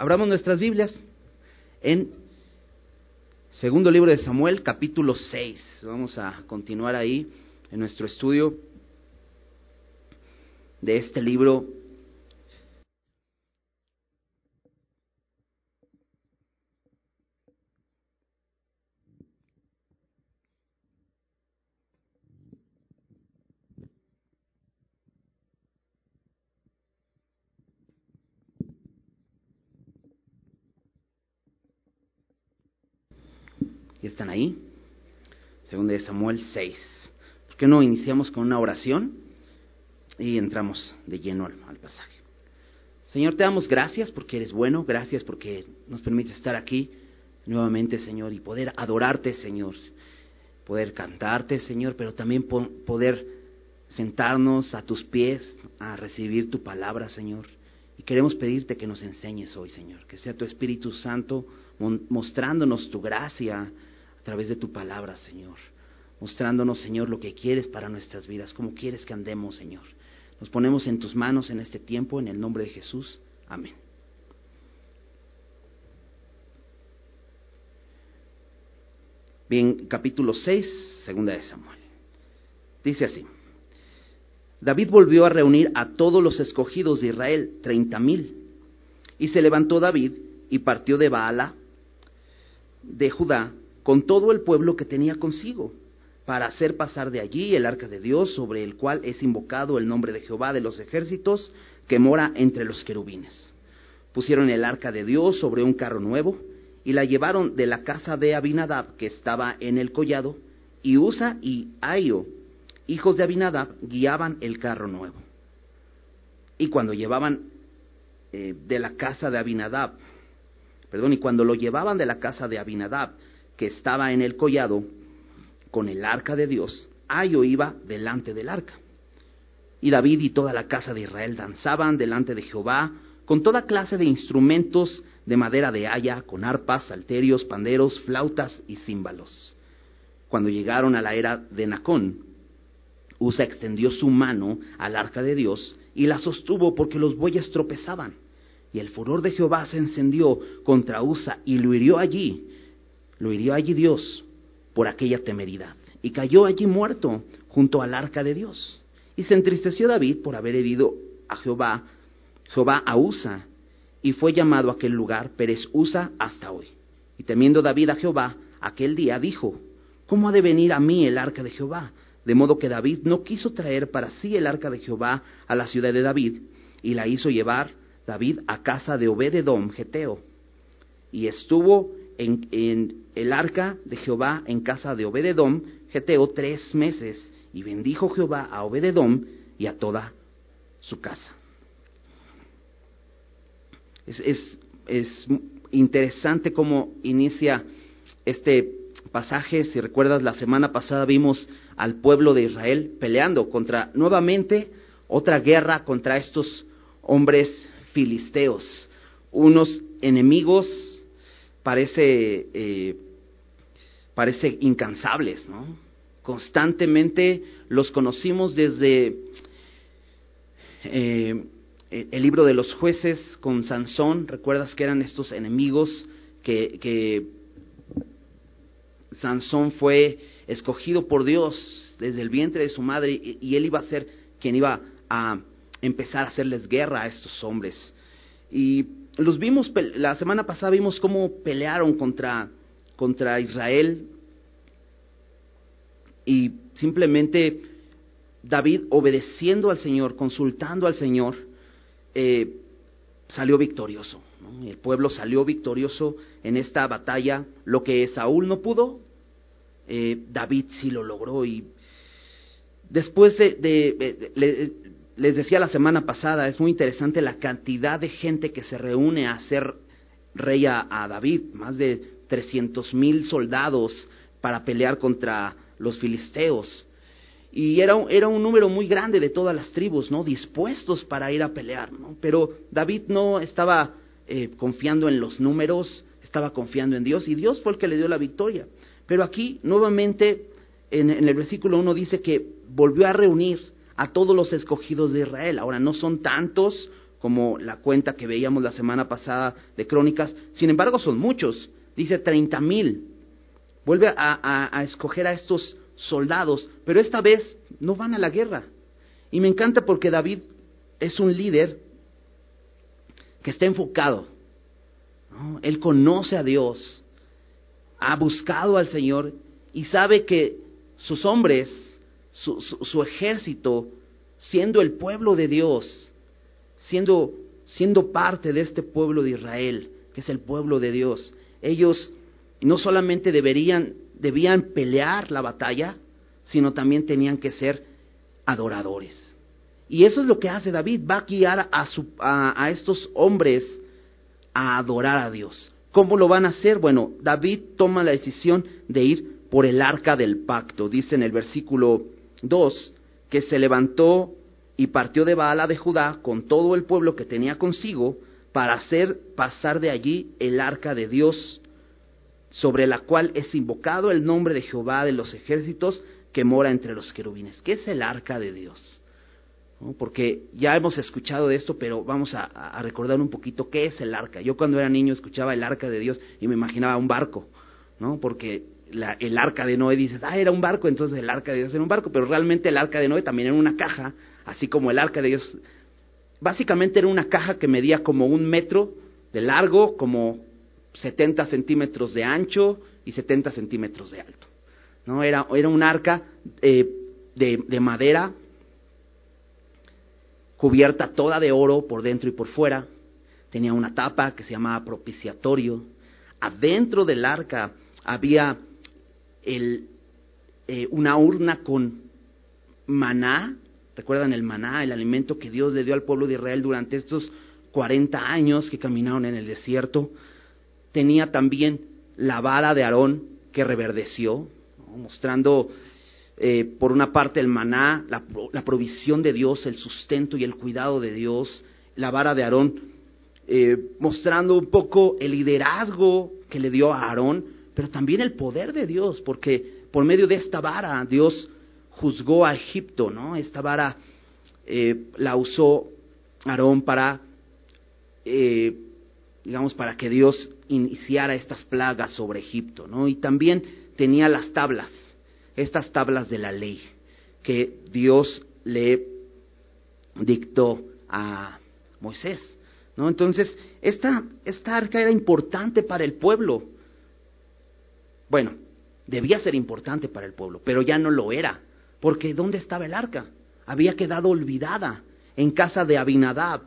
Abramos nuestras Biblias en segundo libro de Samuel, capítulo 6. Vamos a continuar ahí en nuestro estudio de este libro ¿Ya están ahí? Segundo de Samuel 6. ¿Por qué no iniciamos con una oración y entramos de lleno al pasaje? Señor, te damos gracias porque eres bueno, gracias porque nos permite estar aquí nuevamente, Señor, y poder adorarte, Señor, poder cantarte, Señor, pero también poder sentarnos a tus pies a recibir tu palabra, Señor. Y queremos pedirte que nos enseñes hoy, Señor, que sea tu Espíritu Santo mostrándonos tu gracia, través de tu palabra, Señor. Mostrándonos, Señor, lo que quieres para nuestras vidas, cómo quieres que andemos, Señor. Nos ponemos en tus manos en este tiempo, en el nombre de Jesús. Amén. Bien, capítulo 6, segunda de Samuel. Dice así. David volvió a reunir a todos los escogidos de Israel, treinta mil. Y se levantó David y partió de Baala, de Judá, con todo el pueblo que tenía consigo, para hacer pasar de allí el arca de Dios, sobre el cual es invocado el nombre de Jehová de los ejércitos, que mora entre los querubines. Pusieron el arca de Dios sobre un carro nuevo, y la llevaron de la casa de Abinadab, que estaba en el collado, y Usa y Aio, hijos de Abinadab, guiaban el carro nuevo. Y cuando llevaban eh, de la casa de Abinadab, perdón, y cuando lo llevaban de la casa de Abinadab, que estaba en el collado con el arca de Dios, Ayo iba delante del arca. Y David y toda la casa de Israel danzaban delante de Jehová con toda clase de instrumentos de madera de haya, con arpas, salterios, panderos, flautas y címbalos. Cuando llegaron a la era de Nacón, Usa extendió su mano al arca de Dios y la sostuvo porque los bueyes tropezaban. Y el furor de Jehová se encendió contra Usa y lo hirió allí lo hirió allí Dios por aquella temeridad y cayó allí muerto junto al arca de Dios. Y se entristeció David por haber herido a Jehová, Jehová a Usa, y fue llamado aquel lugar Pérez Usa hasta hoy. Y temiendo David a Jehová, aquel día dijo, ¿cómo ha de venir a mí el arca de Jehová? De modo que David no quiso traer para sí el arca de Jehová a la ciudad de David, y la hizo llevar David a casa de Obededom, Geteo. Y estuvo en, el arca de Jehová en casa de Obededom, Geteo, tres meses, y bendijo Jehová a Obededom y a toda su casa. Es, es, es interesante cómo inicia este pasaje. Si recuerdas, la semana pasada vimos al pueblo de Israel peleando contra, nuevamente, otra guerra contra estos hombres filisteos, unos enemigos parece, eh, parece incansables, ¿no? Constantemente los conocimos desde eh, el libro de los jueces con Sansón, recuerdas que eran estos enemigos que, Sansón fue escogido por Dios desde el vientre de su madre y él iba a ser quien iba a empezar a hacerles guerra a estos hombres. Y los vimos, la semana pasada vimos cómo pelearon contra, contra Israel y simplemente David obedeciendo al Señor, consultando al Señor, eh, salió victorioso. El pueblo salió victorioso en esta batalla. Lo que Saúl no pudo, eh, David sí lo logró. Y después de, de, les decía la semana pasada, es muy interesante la cantidad de gente que se reúne a hacer rey a, David, más de 300 mil soldados para pelear contra los filisteos. Y era, era un número muy grande de todas las tribus, ¿no? Dispuestos para ir a pelear, ¿no? Pero David no estaba eh, confiando en los números, estaba confiando en Dios y Dios fue el que le dio la victoria. Pero aquí, nuevamente, en, en el versículo 1 dice que volvió a reunir a todos los escogidos de Israel. Ahora, no son tantos como la cuenta que veíamos la semana pasada de Crónicas. Sin embargo, son muchos. Dice treinta mil. Vuelve a, escoger a estos soldados, pero esta vez no van a la guerra. Y me encanta porque David es un líder que está enfocado. Él conoce a Dios, ha buscado al Señor y sabe que sus hombres, su, ejército, siendo el pueblo de Dios, siendo, siendo parte de este pueblo de Israel, que es el pueblo de Dios, ellos no solamente deberían, debían pelear la batalla, sino también tenían que ser adoradores. Y eso es lo que hace David, va a guiar a, a, a estos hombres a adorar a Dios. ¿Cómo lo van a hacer? Bueno, David toma la decisión de ir por el arca del pacto. Dice en el versículo 2 que se levantó y partió de Baala de Judá con todo el pueblo que tenía consigo para hacer pasar de allí el arca de Dios, sobre la cual es invocado el nombre de Jehová de los ejércitos que mora entre los querubines. ¿Qué es el arca de Dios? Porque ya hemos escuchado de esto, pero vamos a, recordar un poquito qué es el arca. Yo cuando era niño escuchaba el arca de Dios y me imaginaba un barco, ¿no? Porque el arca de Noé dices, ah, era un barco, entonces el arca de Dios era un barco, pero realmente el arca de Noé también era una caja, así como el arca de Dios. Básicamente era una caja que medía como un metro de largo, como 70 centímetros de ancho y 70 centímetros de alto. ¿no? Era, era un arca eh, de, de madera cubierta toda de oro por dentro y por fuera. Tenía una tapa que se llamaba propiciatorio. Adentro del arca había el, eh, una urna con maná, recuerdan el maná, el alimento que Dios le dio al pueblo de Israel durante estos 40 años que caminaron en el desierto. Tenía también la vara de Aarón que reverdeció, mostrando eh, por una parte el maná, la, la, provisión de Dios, el sustento y el cuidado de Dios, la vara de Aarón, eh, mostrando un poco el liderazgo que le dio a Aarón, pero también el poder de Dios, porque por medio de esta vara Dios juzgó a Egipto, ¿no? Esta vara eh, la usó Aarón para, eh, digamos, para que Dios iniciara estas plagas sobre Egipto, ¿no? Y también tenía las tablas, estas tablas de la ley, que Dios le dictó a Moisés, ¿no? Entonces, esta, esta arca era importante para el pueblo, bueno, debía ser importante para el pueblo, pero ya no lo era, porque ¿dónde estaba el arca? Había quedado olvidada en casa de Abinadab.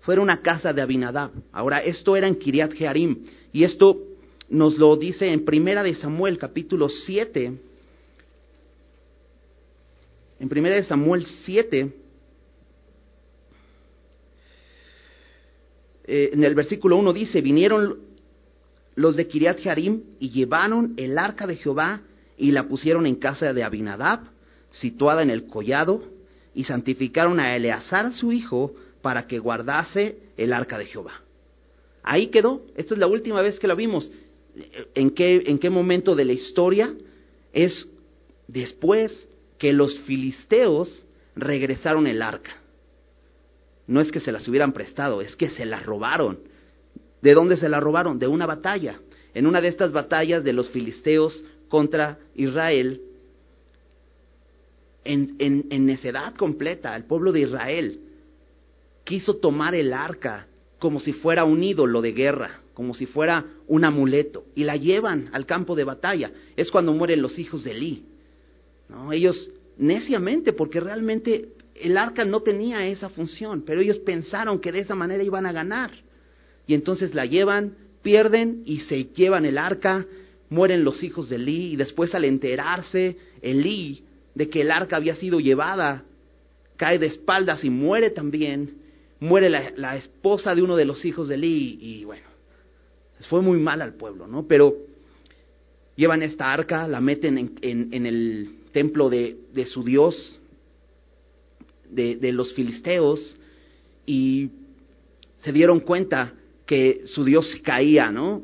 Fuera una casa de Abinadab. Ahora, esto era en Kiriat Jearim, y esto nos lo dice en Primera de Samuel, capítulo 7. En Primera de Samuel 7, eh, en el versículo 1 dice, vinieron los de Kiriat Jearim y llevaron el arca de Jehová y la pusieron en casa de Abinadab, situada en el collado, y santificaron a Eleazar su hijo para que guardase el arca de Jehová. Ahí quedó, esta es la última vez que la vimos. ¿En qué, en qué momento de la historia? Es después que los filisteos regresaron el arca. No es que se las hubieran prestado, es que se las robaron ¿De dónde se la robaron? De una batalla. En una de estas batallas de los filisteos contra Israel, en, en, necedad completa, el pueblo de Israel quiso tomar el arca como si fuera un ídolo de guerra, como si fuera un amuleto, y la llevan al campo de batalla. Es cuando mueren los hijos de Elí. ¿no? Ellos neciamente, porque realmente el arca no tenía esa función, pero ellos pensaron que de esa manera iban a ganar y entonces la llevan, pierden y se llevan el arca, mueren los hijos de Elí y después al enterarse Elí de que el arca había sido llevada, cae de espaldas y muere también, muere la, esposa de uno de los hijos de Elí y bueno, fue muy mal al pueblo, ¿no? Pero llevan esta arca, la meten en, en, el templo de, de su dios, de, de los filisteos, y se dieron cuenta que su Dios caía, ¿no?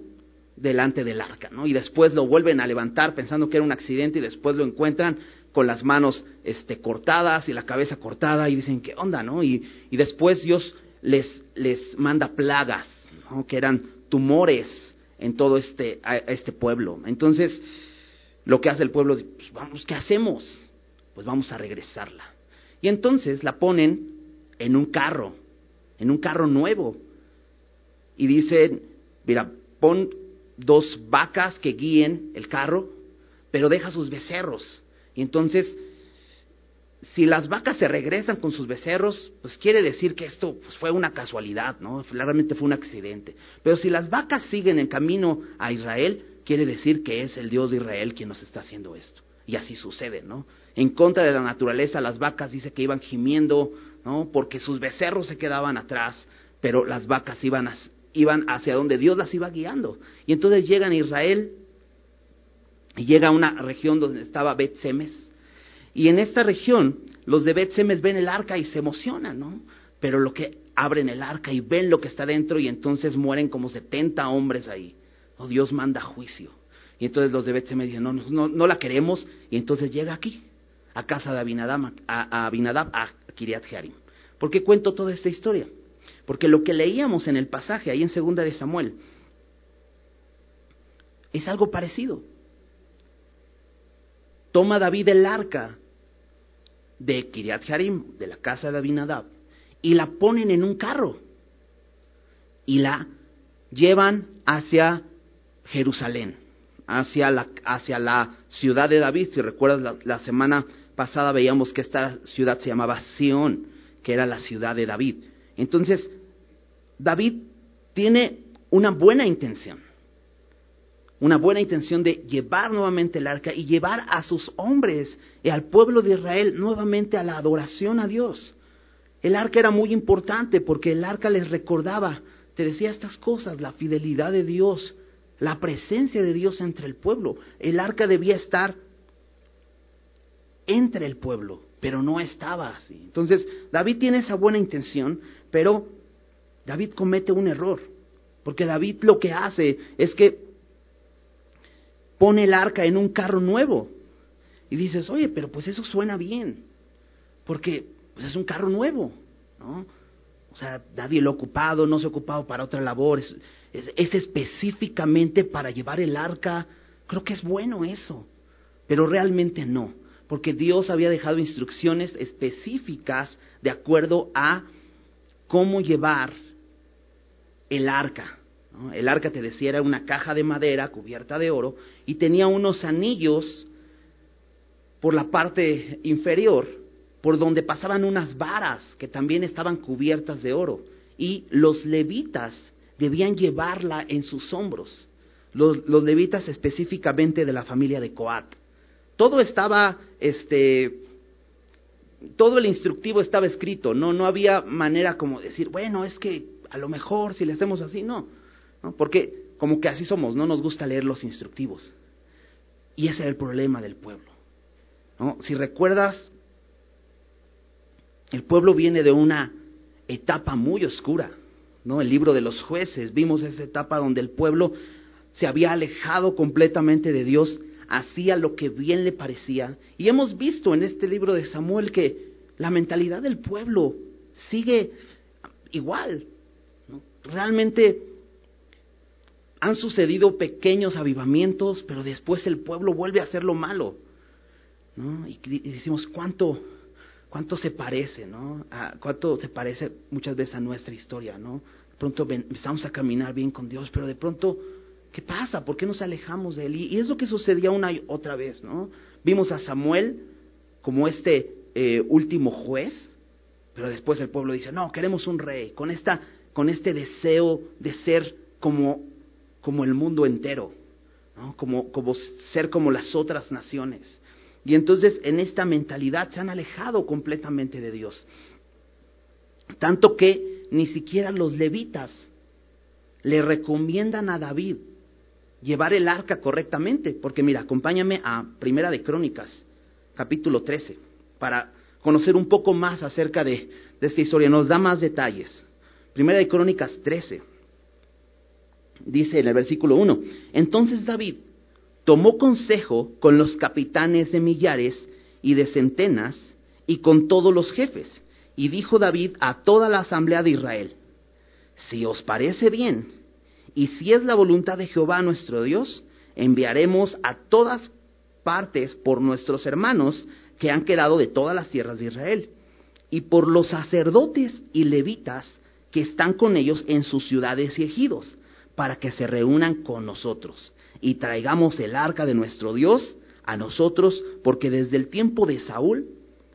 Delante del arca, ¿no? Y después lo vuelven a levantar pensando que era un accidente y después lo encuentran con las manos este, cortadas y la cabeza cortada y dicen, ¿qué onda, no? Y, y después Dios les, les manda plagas, que eran tumores en todo este, este pueblo. Entonces, lo que hace el pueblo, pues vamos, ¿qué hacemos? Pues vamos a regresarla. Y entonces la ponen en un carro, en un carro nuevo. Y dicen, mira, pon dos vacas que guíen el carro, pero deja sus becerros. Y entonces, si las vacas se regresan con sus becerros, pues quiere decir que esto pues, fue una casualidad, ¿no? Realmente fue un accidente. Pero si las vacas siguen en camino a Israel, quiere decir que es el Dios de Israel quien nos está haciendo esto. Y así sucede, ¿no? En contra de la naturaleza, las vacas dice que iban gimiendo, ¿no? Porque sus becerros se quedaban atrás, pero las vacas iban, iban hacia donde Dios las iba guiando. Y entonces llegan a Israel y llega a una región donde estaba Bet Semes. Y en esta región, los de Bet Semes ven el arca y se emocionan, ¿no? Pero lo que abren el arca y ven lo que está dentro y entonces mueren como 70 hombres ahí. Oh, Dios manda juicio. Y entonces los de Bet Semes dicen, no, no, no la queremos. Y entonces llega aquí, a casa de Abinadab, a, a Abinadab, a Kiriat Jearim. ¿Por qué cuento toda esta historia? Porque lo que leíamos en el pasaje ahí en segunda de Samuel es algo parecido. Toma David el arca de Kiriat Harim, de la casa de Abinadab, y la ponen en un carro y la llevan hacia Jerusalén, hacia la, hacia la ciudad de David. Si recuerdas, la, la semana pasada veíamos que esta ciudad se llamaba Sión, que era la ciudad de David. Entonces, David tiene una buena intención, una buena intención de llevar nuevamente el arca y llevar a sus hombres y al pueblo de Israel nuevamente a la adoración a Dios. El arca era muy importante porque el arca les recordaba, te decía estas cosas, la fidelidad de Dios, la presencia de Dios entre el pueblo. El arca debía estar entre el pueblo, pero no estaba así. Entonces, David tiene esa buena intención, pero David comete un error, porque David lo que hace es que pone el arca en un carro nuevo. Y dices, oye, pero pues eso suena bien, porque pues es un carro nuevo, ¿no? O sea, nadie lo ha ocupado, no se ha ocupado para otra labor, es, es específicamente para llevar el arca. Creo que es bueno eso, pero realmente no, porque Dios había dejado instrucciones específicas de acuerdo a cómo llevar el arca. El arca, te decía, era una caja de madera cubierta de oro y tenía unos anillos por la parte inferior, por donde pasaban unas varas que también estaban cubiertas de oro. Y los levitas debían llevarla en sus hombros. Los, los levitas específicamente de la familia de Coat. Todo estaba, este, todo el instructivo estaba escrito, no, no había manera como decir, bueno, es que a lo mejor si le hacemos así, no, no, porque como que así somos, no nos gusta leer los instructivos. Y ese era el problema del pueblo. ¿no? Si recuerdas, el pueblo viene de una etapa muy oscura, ¿no? El libro de los jueces, vimos esa etapa donde el pueblo se había alejado completamente de Dios, hacía lo que bien le parecía. Y hemos visto en este libro de Samuel que la mentalidad del pueblo sigue igual, realmente han sucedido pequeños avivamientos, pero después el pueblo vuelve a hacer lo malo. ¿no? Y, decimos, ¿cuánto, ¿cuánto se parece? ¿no? ¿Cuánto se parece muchas veces a nuestra historia? ¿no? De pronto empezamos a caminar bien con Dios, pero de pronto, ¿qué pasa? ¿Por qué nos alejamos de Él? Y, y es lo que sucedía una y otra vez. ¿no? Vimos a Samuel como este eh, último juez, pero después el pueblo dice, no, queremos un rey, con esta con este deseo de ser como, como el mundo entero, como, como ser como las otras naciones. Y entonces en esta mentalidad se han alejado completamente de Dios. Tanto que ni siquiera los levitas le recomiendan a David llevar el arca correctamente. Porque mira, acompáñame a Primera de Crónicas, capítulo 13, para conocer un poco más acerca de, de esta historia. Nos da más detalles. Primera de Crónicas 13. Dice en el versículo 1, entonces David tomó consejo con los capitanes de millares y de centenas y con todos los jefes, Y dijo David a toda la asamblea de Israel, si os parece bien, y si es la voluntad de Jehová nuestro Dios, enviaremos a todas partes por nuestros hermanos que han quedado de todas las tierras de Israel, y por los sacerdotes y levitas que están con ellos en sus ciudades y ejidos, para que se reúnan con nosotros, y traigamos el arca de nuestro Dios a nosotros, porque desde el tiempo de Saúl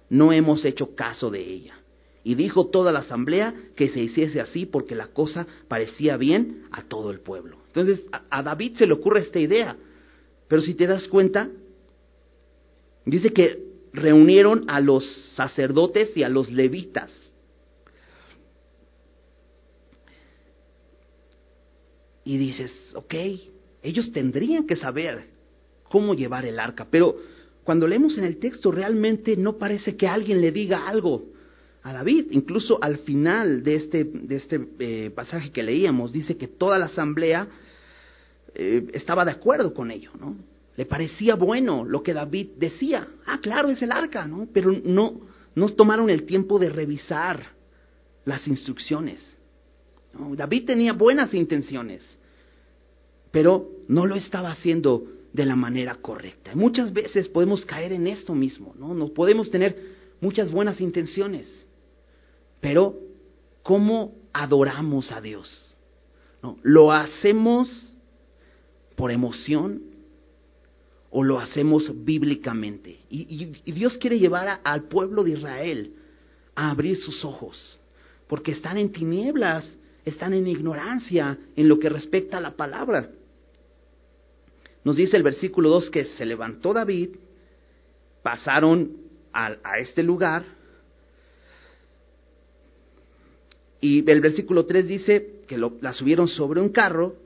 no hemos hecho caso de ella. Y dijo toda la asamblea que se hiciese así porque la cosa parecía bien a todo el pueblo. Entonces a, David se le ocurre esta idea, pero si te das cuenta, dice que reunieron a los sacerdotes y a los levitas. Y dices, ok, ellos tendrían que saber cómo llevar el arca, pero cuando leemos en el texto realmente no parece que alguien le diga algo a David. Incluso al final de este, de este eh, pasaje que leíamos, dice que toda la asamblea eh, estaba de acuerdo con ello, ¿no? Le parecía bueno lo que David decía. Ah, claro, es el arca, ¿no? Pero no, no tomaron el tiempo de revisar las instrucciones. David tenía buenas intenciones, pero no lo estaba haciendo de la manera correcta. Muchas veces podemos caer en esto mismo, ¿no? Nos podemos tener muchas buenas intenciones, pero, ¿cómo adoramos a Dios? ¿Lo hacemos por emoción o lo hacemos bíblicamente? Y, Dios quiere llevar al pueblo de Israel a abrir sus ojos, porque están en tinieblas, están en ignorancia en lo que respecta a la palabra. Nos dice el versículo 2 que se levantó David, pasaron a, a este lugar, Y el versículo 3 dice que la subieron sobre un carro.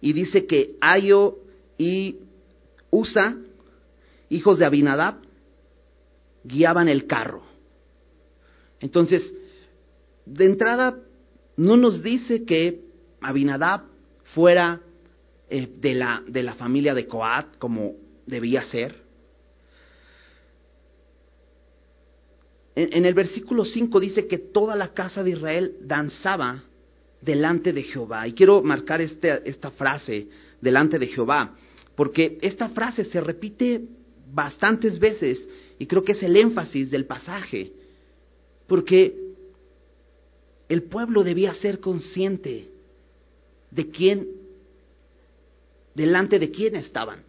Y dice que Ayo y Usa, hijos de Abinadab, guiaban el carro. Entonces, de entrada, no nos dice que Abinadab fuera eh, de, la, de la familia de Coat como debía ser. En, el versículo 5 dice que toda la casa de Israel danzaba delante de Jehová. Y quiero marcar este, esta frase, delante de Jehová, porque esta frase se repite bastantes veces y creo que es el énfasis del pasaje, porque el pueblo debía ser consciente de quién, delante de quién estaban,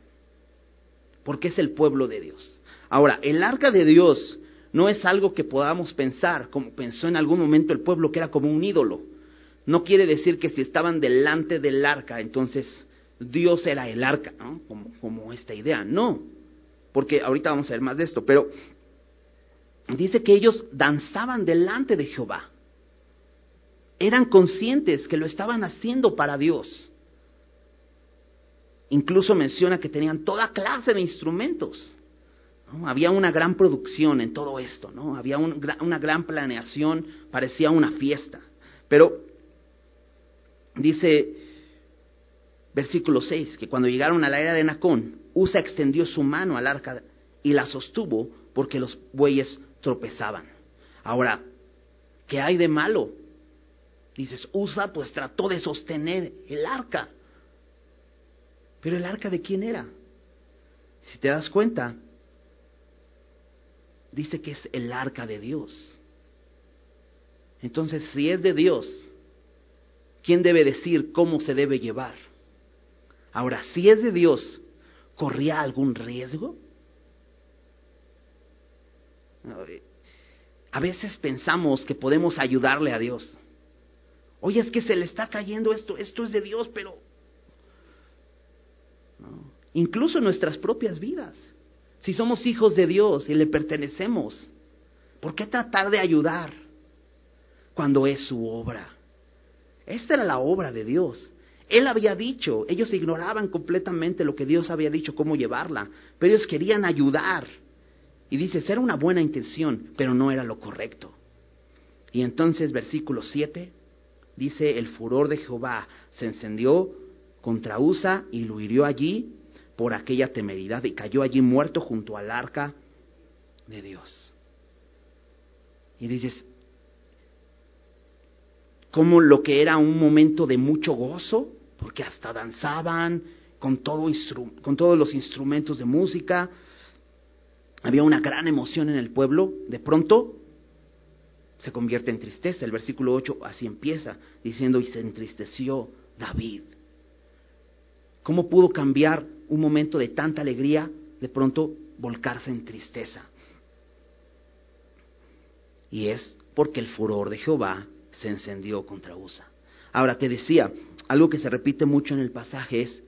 porque es el pueblo de Dios. Ahora, el arca de Dios no es algo que podamos pensar, como pensó en algún momento el pueblo, que era como un ídolo. No quiere decir que si estaban delante del arca, entonces Dios era el arca, ¿no? Como, como esta idea. No, porque ahorita vamos a ver más de esto, pero dice que ellos danzaban delante de Jehová. Eran conscientes que lo estaban haciendo para Dios. Incluso menciona que tenían toda clase de instrumentos. Había una gran producción en todo esto, ¿no? Había una gran planeación, parecía una fiesta. Pero dice versículo 6 que cuando llegaron a la era de Nacón, Usa extendió su mano al arca y la sostuvo porque los bueyes tropezaban. Ahora, ¿qué hay de malo? Dices, Usa pues trató de sostener el arca. Pero el arca de quién era? Si te das cuenta, dice que es el arca de Dios. Entonces, si es de Dios, ¿quién debe decir cómo se debe llevar? Ahora, si es de Dios, ¿corría algún riesgo? A veces pensamos que podemos ayudarle a Dios. Oye, es que se le está cayendo esto, esto es de Dios, pero... Incluso nuestras propias vidas. Si somos hijos de Dios y le pertenecemos, ¿por qué tratar de ayudar cuando es su obra? Esta era la obra de Dios. Él había dicho, ellos ignoraban completamente lo que Dios había dicho, cómo llevarla, pero ellos querían ayudar. Y dice, era una buena intención, pero no era lo correcto. Y entonces versículo 7 dice, el furor de Jehová se encendió contra Usa y lo hirió allí por aquella temeridad y cayó allí muerto junto al arca de Dios. Y dices, como lo que era un momento de mucho gozo, porque hasta danzaban con, todo con todos los instrumentos de música, había una gran emoción en el pueblo, de pronto se convierte en tristeza. El versículo 8 así empieza, diciendo, y se entristeció David. ¿Cómo pudo cambiar un momento de tanta alegría, de pronto volcarse en tristeza? Y es porque el furor de Jehová se encendió contra Usa. Ahora te decía, algo que se repite mucho en el pasaje es,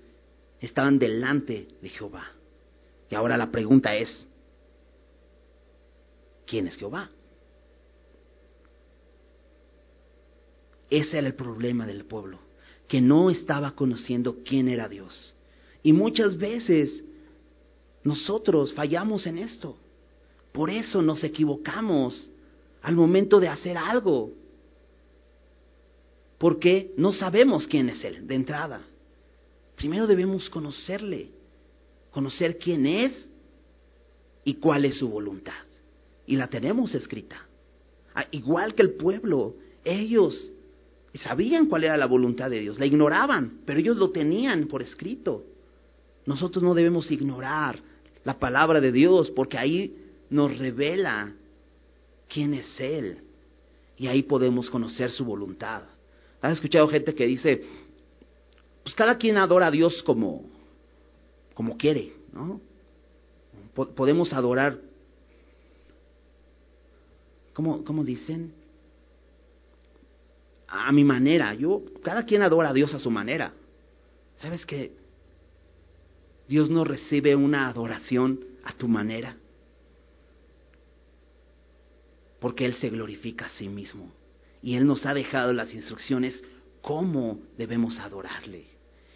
estaban delante de Jehová. Y ahora la pregunta es, ¿quién es Jehová? Ese era el problema del pueblo, que no estaba conociendo quién era Dios. Y muchas veces nosotros fallamos en esto. Por eso nos equivocamos al momento de hacer algo. Porque no sabemos quién es Él de entrada. Primero debemos conocerle, conocer quién es y cuál es su voluntad. Y la tenemos escrita. Ah, igual que el pueblo, ellos sabían cuál era la voluntad de Dios, la ignoraban, pero ellos lo tenían por escrito. Nosotros no debemos ignorar la palabra de Dios porque ahí nos revela quién es Él y ahí podemos conocer su voluntad. ¿Has escuchado gente que dice, pues cada quien adora a Dios como, como quiere, ¿no? Podemos adorar, ¿cómo, ¿cómo dicen? A mi manera. Yo, cada quien adora a Dios a su manera. ¿Sabes que Dios no recibe una adoración a tu manera? Porque Él se glorifica a sí mismo. Y Él nos ha dejado las instrucciones cómo debemos adorarle.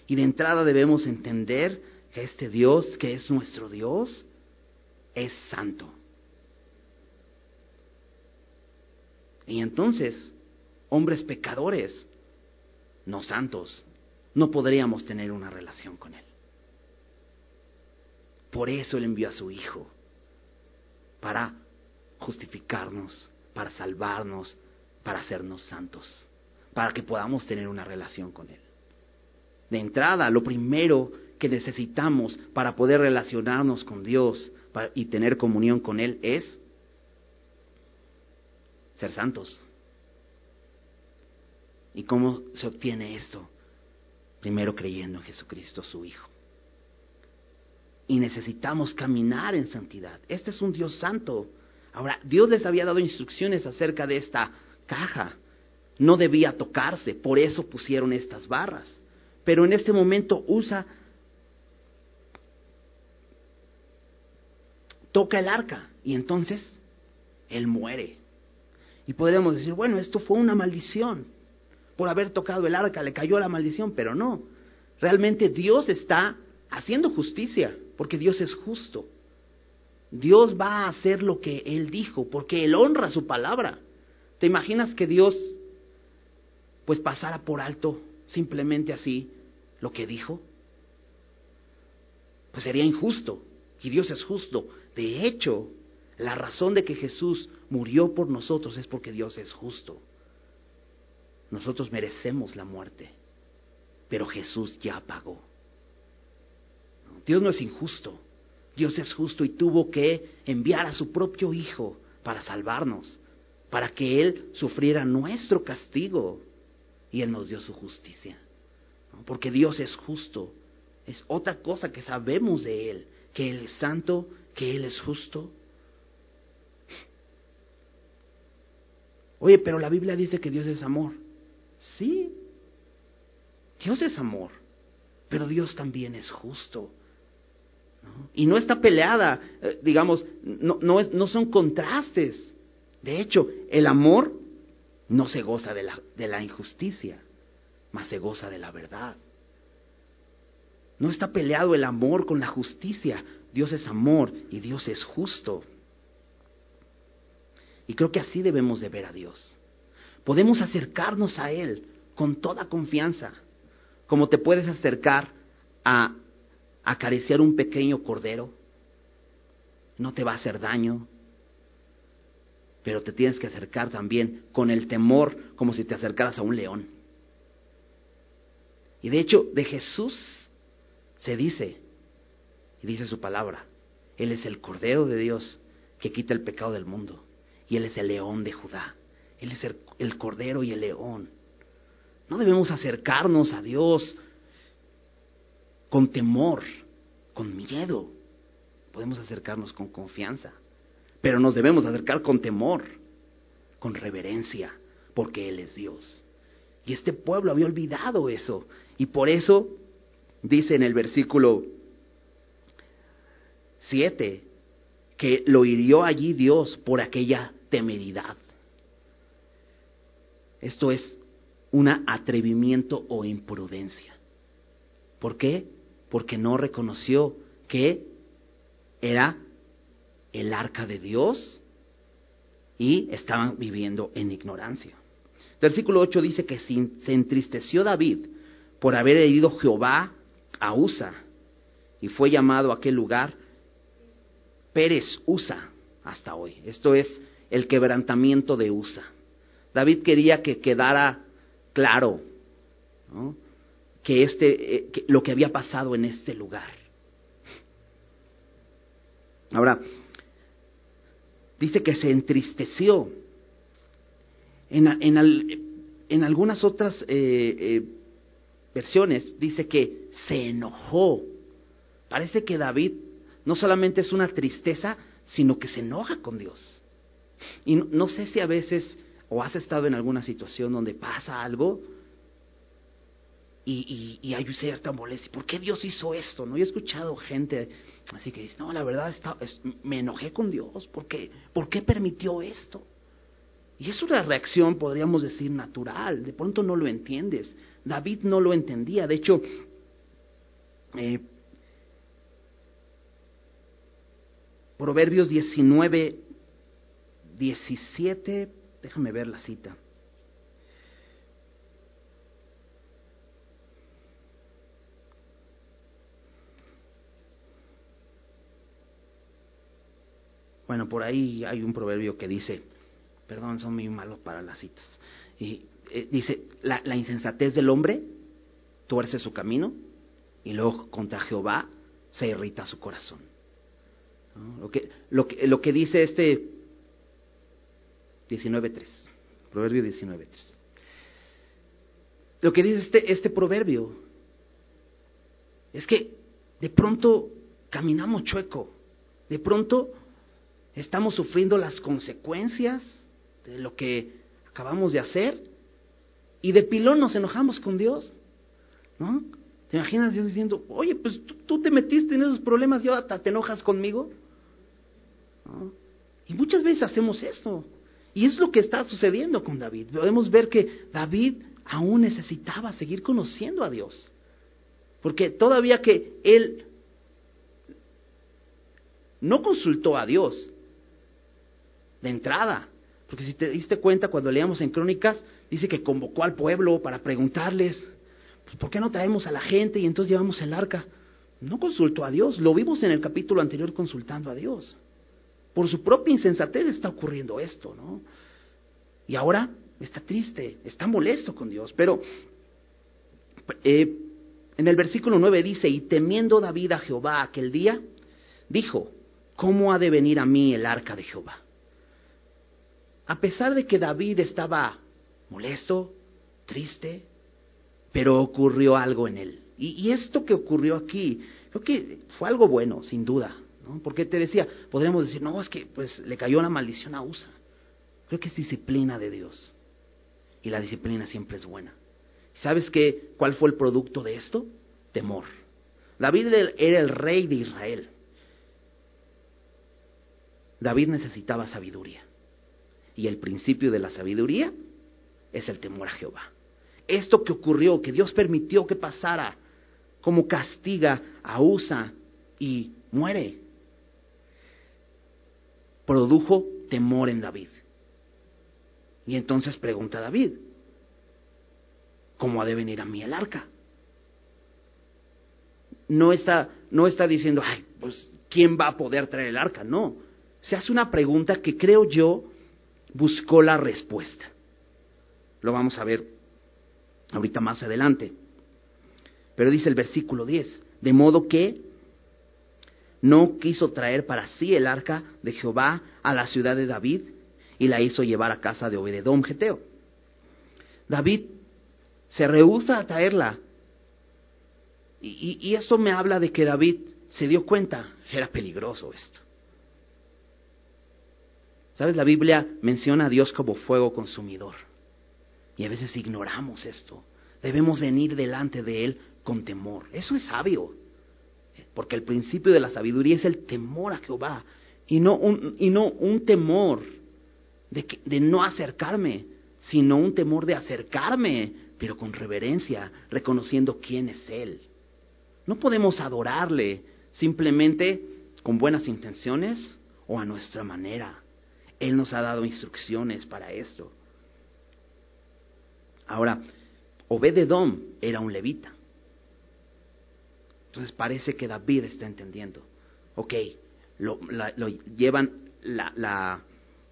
Y de entrada debemos entender que este Dios, que es nuestro Dios, es santo. Y entonces hombres pecadores, no santos, no podríamos tener una relación con Él. Por eso Él envió a su Hijo, para justificarnos, para salvarnos, para hacernos santos, para que podamos tener una relación con Él. De entrada, lo primero que necesitamos para poder relacionarnos con Dios y tener comunión con Él es ser santos. ¿Y cómo se obtiene esto? Primero creyendo en Jesucristo, su Hijo. Y necesitamos caminar en santidad. Este es un Dios santo. Ahora, Dios les había dado instrucciones acerca de esta caja. No debía tocarse, por eso pusieron estas barras. Pero en este momento usa, toca el arca y entonces él muere. Y podríamos decir, bueno, esto fue una maldición por haber tocado el arca, le cayó la maldición, pero no. Realmente Dios está haciendo justicia, porque Dios es justo. Dios va a hacer lo que Él dijo, porque Él honra su palabra. ¿Te imaginas que Dios pues pasara por alto simplemente así lo que dijo? Pues sería injusto, y Dios es justo. De hecho, la razón de que Jesús murió por nosotros es porque Dios es justo. Nosotros merecemos la muerte, pero Jesús ya pagó. Dios no es injusto, Dios es justo y tuvo que enviar a su propio Hijo para salvarnos, para que Él sufriera nuestro castigo y Él nos dio su justicia. Porque Dios es justo, es otra cosa que sabemos de Él, que Él es santo, que Él es justo. Oye, pero la Biblia dice que Dios es amor. Sí, Dios es amor, pero Dios también es justo. Y no está peleada, eh, digamos, no, no, es, no son contrastes. De hecho, el amor no se goza de la, de la injusticia, mas se goza de la verdad. No está peleado el amor con la justicia. Dios es amor y Dios es justo. Y creo que así debemos de ver a Dios podemos acercarnos a Él con toda confianza, como te puedes acercar a acariciar un pequeño cordero, no te va a hacer daño, pero te tienes que acercar también con el temor como si te acercaras a un león. Y de hecho, de Jesús se dice, y dice su palabra, Él es el Cordero de Dios que quita el pecado del mundo, y Él es el león de Judá, Él es el, Cordero y el león. No debemos acercarnos a Dios con temor, con miedo. Podemos acercarnos con confianza. Pero nos debemos acercar con temor, con reverencia, porque Él es Dios. Y este pueblo había olvidado eso. Y por eso dice en el versículo 7 que lo hirió allí Dios por aquella temeridad. Esto es un atrevimiento o imprudencia. ¿Por qué? Porque no reconoció que era el arca de Dios y estaban viviendo en ignorancia. Versículo 8 dice que se entristeció David por haber herido Jehová a Usa y fue llamado a aquel lugar Pérez Usa hasta hoy. Esto es el quebrantamiento de Usa. David quería que quedara claro que, este, eh, lo que había pasado en este lugar. Ahora, dice que se entristeció. En, en, algunas otras eh, eh, versiones dice que se enojó. Parece que David no solamente es una tristeza, sino que se enoja con Dios. Y no, sé si a veces o has estado en alguna situación donde pasa algo y, hay cierta molestia. ¿Por qué Dios hizo esto? ¿no? he escuchado gente así que dice, no, la verdad está, me enojé con Dios. ¿Por qué? ¿Por qué permitió esto? Y es una reacción, podríamos decir, natural. De pronto no lo entiendes. David no lo entendía. De hecho, eh, Proverbios 19, 17, déjame ver la cita. Bueno, por ahí hay un proverbio que dice, perdón, son muy malos para las citas, y eh, dice, la, insensatez del hombre tuerce su camino y luego contra Jehová se irrita su corazón. Lo, que, lo, que, lo que dice este 19.3, proverbio 19.3. Lo que dice este, este proverbio es que de pronto caminamos chueco, de pronto estamos sufriendo las consecuencias de lo que acabamos de hacer y de pilón nos enojamos con Dios. ¿No? ¿Te imaginas Dios diciendo, oye, pues tú, te metiste en esos problemas y ahora te enojas conmigo? Y muchas veces hacemos esto. Y es lo que está sucediendo con David. Podemos ver que David aún necesitaba seguir conociendo a Dios. Porque todavía que él no consultó a Dios, de entrada. Porque si te diste cuenta cuando leíamos en Crónicas, dice que convocó al pueblo para preguntarles, pues, ¿por qué no traemos a la gente y entonces llevamos el arca? No consultó a Dios, lo vimos en el capítulo anterior consultando a Dios. Por su propia insensatez está ocurriendo esto, ¿no? Y ahora está triste, está molesto con Dios. Pero eh, en el versículo 9 dice, y temiendo David a Jehová aquel día, dijo, ¿cómo ha de venir a mí el arca de Jehová? a pesar de que David estaba molesto, triste, pero ocurrió algo en él. Y, esto que ocurrió aquí, creo que fue algo bueno, sin duda, Porque te decía, podríamos decir, no, es que pues le cayó una maldición a Usa. Creo que es disciplina de Dios. Y la disciplina siempre es buena. ¿Sabes qué? ¿Cuál fue el producto de esto? Temor. David era el rey de Israel. David necesitaba sabiduría. Y el principio de la sabiduría es el temor a Jehová. Esto que ocurrió, que Dios permitió que pasara, como castiga a Usa y muere, produjo temor en David. Y entonces pregunta David, ¿cómo ha de venir a mí el arca? No está, no está diciendo, ay, pues, ¿quién va a poder traer el arca? No. Se hace una pregunta que creo yo buscó la respuesta. Lo vamos a ver ahorita más adelante. Pero dice el versículo 10, de modo que no quiso traer para sí el arca de Jehová a la ciudad de David y la hizo llevar a casa de Obededom Geteo. David se rehúsa a traerla. Y, y, esto me habla de que David se dio cuenta, era peligroso esto. ¿Sabes? La Biblia menciona a Dios como fuego consumidor. Y a veces ignoramos esto. Debemos venir delante de Él con temor. Eso es sabio. Porque el principio de la sabiduría es el temor a Jehová. Y no un, y no un temor de, de no acercarme, sino un temor de acercarme, pero con reverencia, reconociendo quién es Él. No podemos adorarle simplemente con buenas intenciones o a nuestra manera. Él nos ha dado instrucciones para esto. Ahora, Obededom era un levita. Entonces parece que David está entendiendo. Ok, lo, llevan la,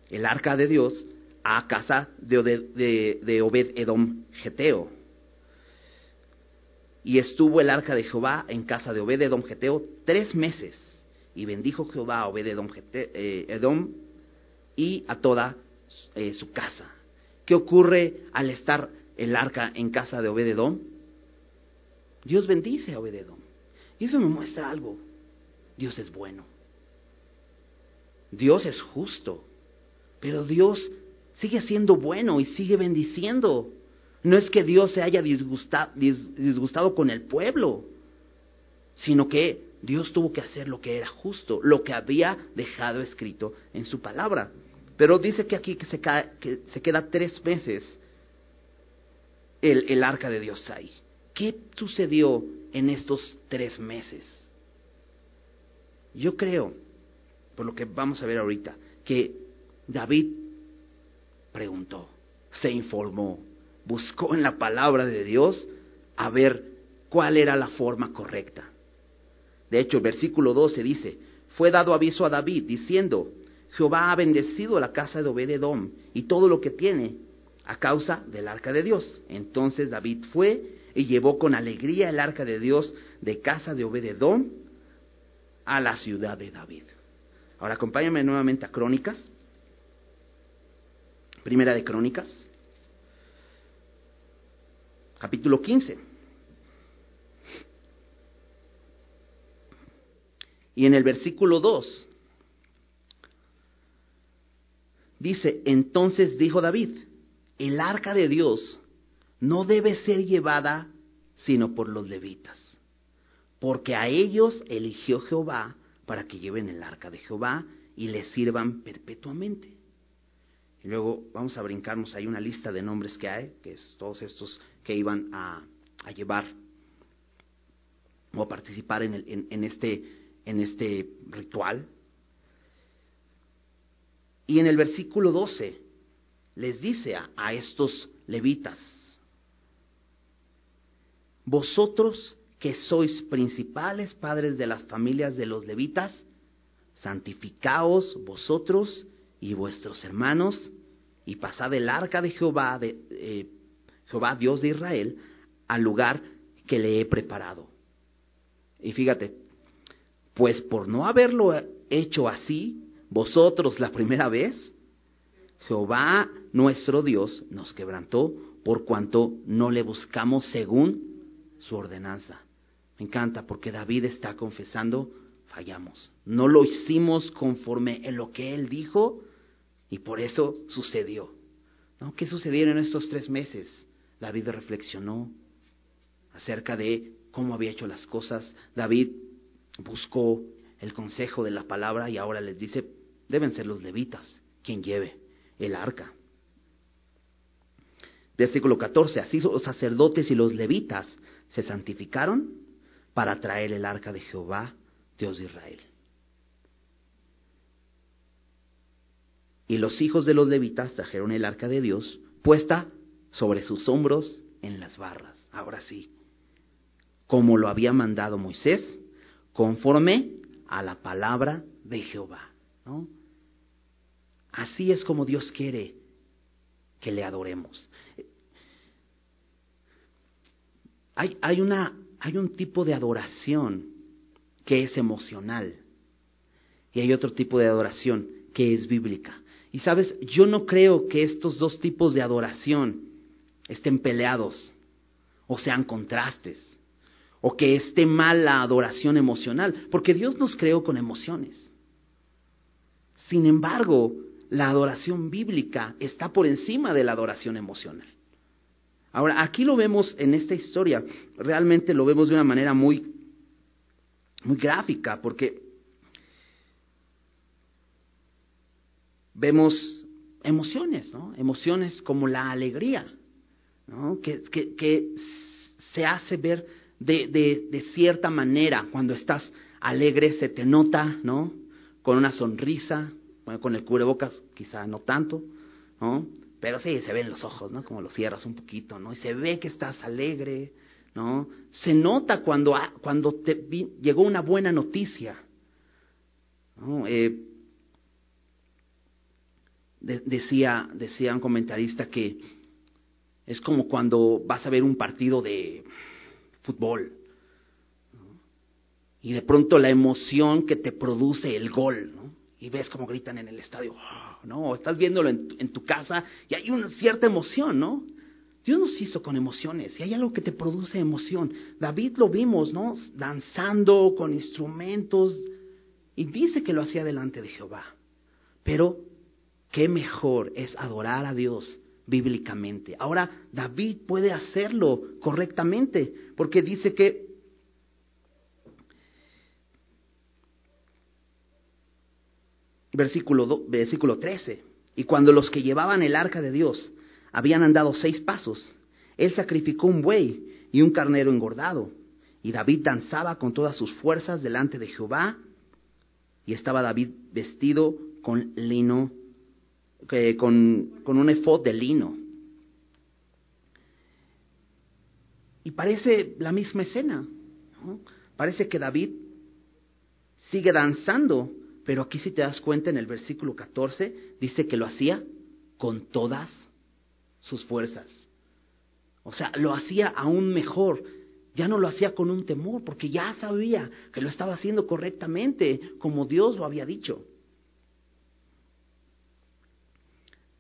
el arca de Dios a casa de, Obed Edom Geteo. Y estuvo el arca de Jehová en casa de Obed Edom Geteo tres meses. Y bendijo Jehová a Obed Edom, eh, Edom y a toda eh, su casa. ¿Qué ocurre al estar el arca en casa de Obed Edom? Dios bendice a Obed Edom. Y eso me muestra algo. Dios es bueno. Dios es justo. Pero Dios sigue siendo bueno y sigue bendiciendo. No es que Dios se haya disgustado, con el pueblo, sino que Dios tuvo que hacer lo que era justo, lo que había dejado escrito en su palabra. Pero dice que aquí que se, que se queda tres veces el, el arca de Dios ahí. ¿Qué sucedió en estos tres meses? Yo creo, por lo que vamos a ver ahorita, que David preguntó, se informó, buscó en la palabra de Dios a ver cuál era la forma correcta. De hecho, el versículo 12 dice, fue dado aviso a David diciendo, Jehová ha bendecido la casa de Obededom y todo lo que tiene a causa del arca de Dios. Entonces David fue y llevó con alegría el arca de Dios de casa de Obededom a la ciudad de David. Ahora acompáñame nuevamente a Crónicas, Primera de Crónicas, capítulo 15. Y en el versículo 2 dice, entonces dijo David, el arca de Dios no debe ser llevada sino por los levitas, porque a ellos eligió Jehová para que lleven el arca de Jehová y le sirvan perpetuamente. Y luego vamos a brincarnos, hay una lista de nombres que hay, que es todos estos que iban a, llevar o a participar en, el, en, este, en este ritual. Y en el versículo 12 les dice a estos levitas, vosotros que sois principales padres de las familias de los levitas, santificaos vosotros y vuestros hermanos, y pasad el arca de Jehová, de, eh, Jehová Dios de Israel, al lugar que le he preparado. Y fíjate, pues por no haberlo hecho así, vosotros la primera vez, Jehová nuestro Dios nos quebrantó por cuanto no le buscamos según su ordenanza. Me encanta porque David está confesando, fallamos. No lo hicimos conforme en lo que él dijo y por eso sucedió. ¿No? ¿Qué sucedieron en estos tres meses? David reflexionó acerca de cómo había hecho las cosas. David buscó el consejo de la palabra y ahora les dice, deben ser los levitas quien lleve el arca. Versículo 14, así los sacerdotes y los levitas se santificaron para traer el arca de Jehová, Dios de Israel. Y los hijos de los levitas trajeron el arca de Dios puesta sobre sus hombros en las barras. Ahora sí, como lo había mandado Moisés, conforme a la palabra de Jehová. Así es como Dios quiere que le adoremos. Hay, hay, una, hay un tipo de adoración que es emocional y hay otro tipo de adoración que es bíblica. Y sabes, yo no creo que estos dos tipos de adoración estén peleados o sean contrastes o que esté mal la adoración emocional, porque Dios nos creó con emociones. Sin embargo, la adoración bíblica está por encima de la adoración emocional. Ahora, aquí lo vemos en esta historia, realmente lo vemos de una manera muy, muy gráfica, porque vemos emociones, ¿no? Emociones como la alegría, ¿no? Que, se hace ver de, de, de, cierta manera cuando estás alegre, se te nota, ¿no? Con una sonrisa, con el cubrebocas quizá no tanto, ¿no? Pero sí, se ven los ojos, ¿no? Como los cierras un poquito, ¿no? Y se ve que estás alegre, ¿no? Se nota cuando, cuando te llegó una buena noticia, ¿no? Eh, decía, decía un comentarista que es como cuando vas a ver un partido de fútbol y de pronto la emoción que te produce el gol, ¿no? Y ves como gritan en el estadio, ¿no? O estás viéndolo en tu, en tu, casa y hay una cierta emoción, ¿no? Dios nos hizo con emociones y hay algo que te produce emoción. David lo vimos, ¿no? Danzando con instrumentos y dice que lo hacía delante de Jehová. Pero qué mejor es adorar a Dios bíblicamente. Ahora David puede hacerlo correctamente porque dice que versículo, versículo 13. Y cuando los que llevaban el arca de Dios habían andado seis pasos, él sacrificó un buey y un carnero engordado. Y David danzaba con todas sus fuerzas delante de Jehová. Y estaba David vestido con lino, con, con un efod de lino. Y parece la misma escena. Parece que David sigue danzando pero aquí si te das cuenta en el versículo 14 dice que lo hacía con todas sus fuerzas. O sea, lo hacía aún mejor. Ya no lo hacía con un temor, porque ya sabía que lo estaba haciendo correctamente, como Dios lo había dicho.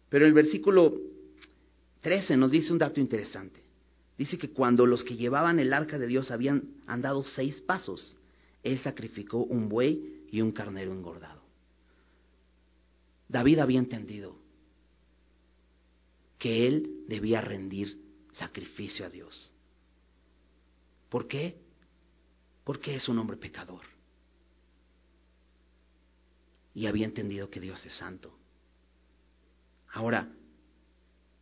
Pero el versículo 13 nos dice un dato interesante. Dice que cuando los que llevaban el arca de Dios habían andado seis pasos, Él sacrificó un buey y un carnero engordado. David había entendido que él debía rendir sacrificio a Dios. ¿Por qué? Porque es un hombre pecador. Y había entendido que Dios es santo. Ahora,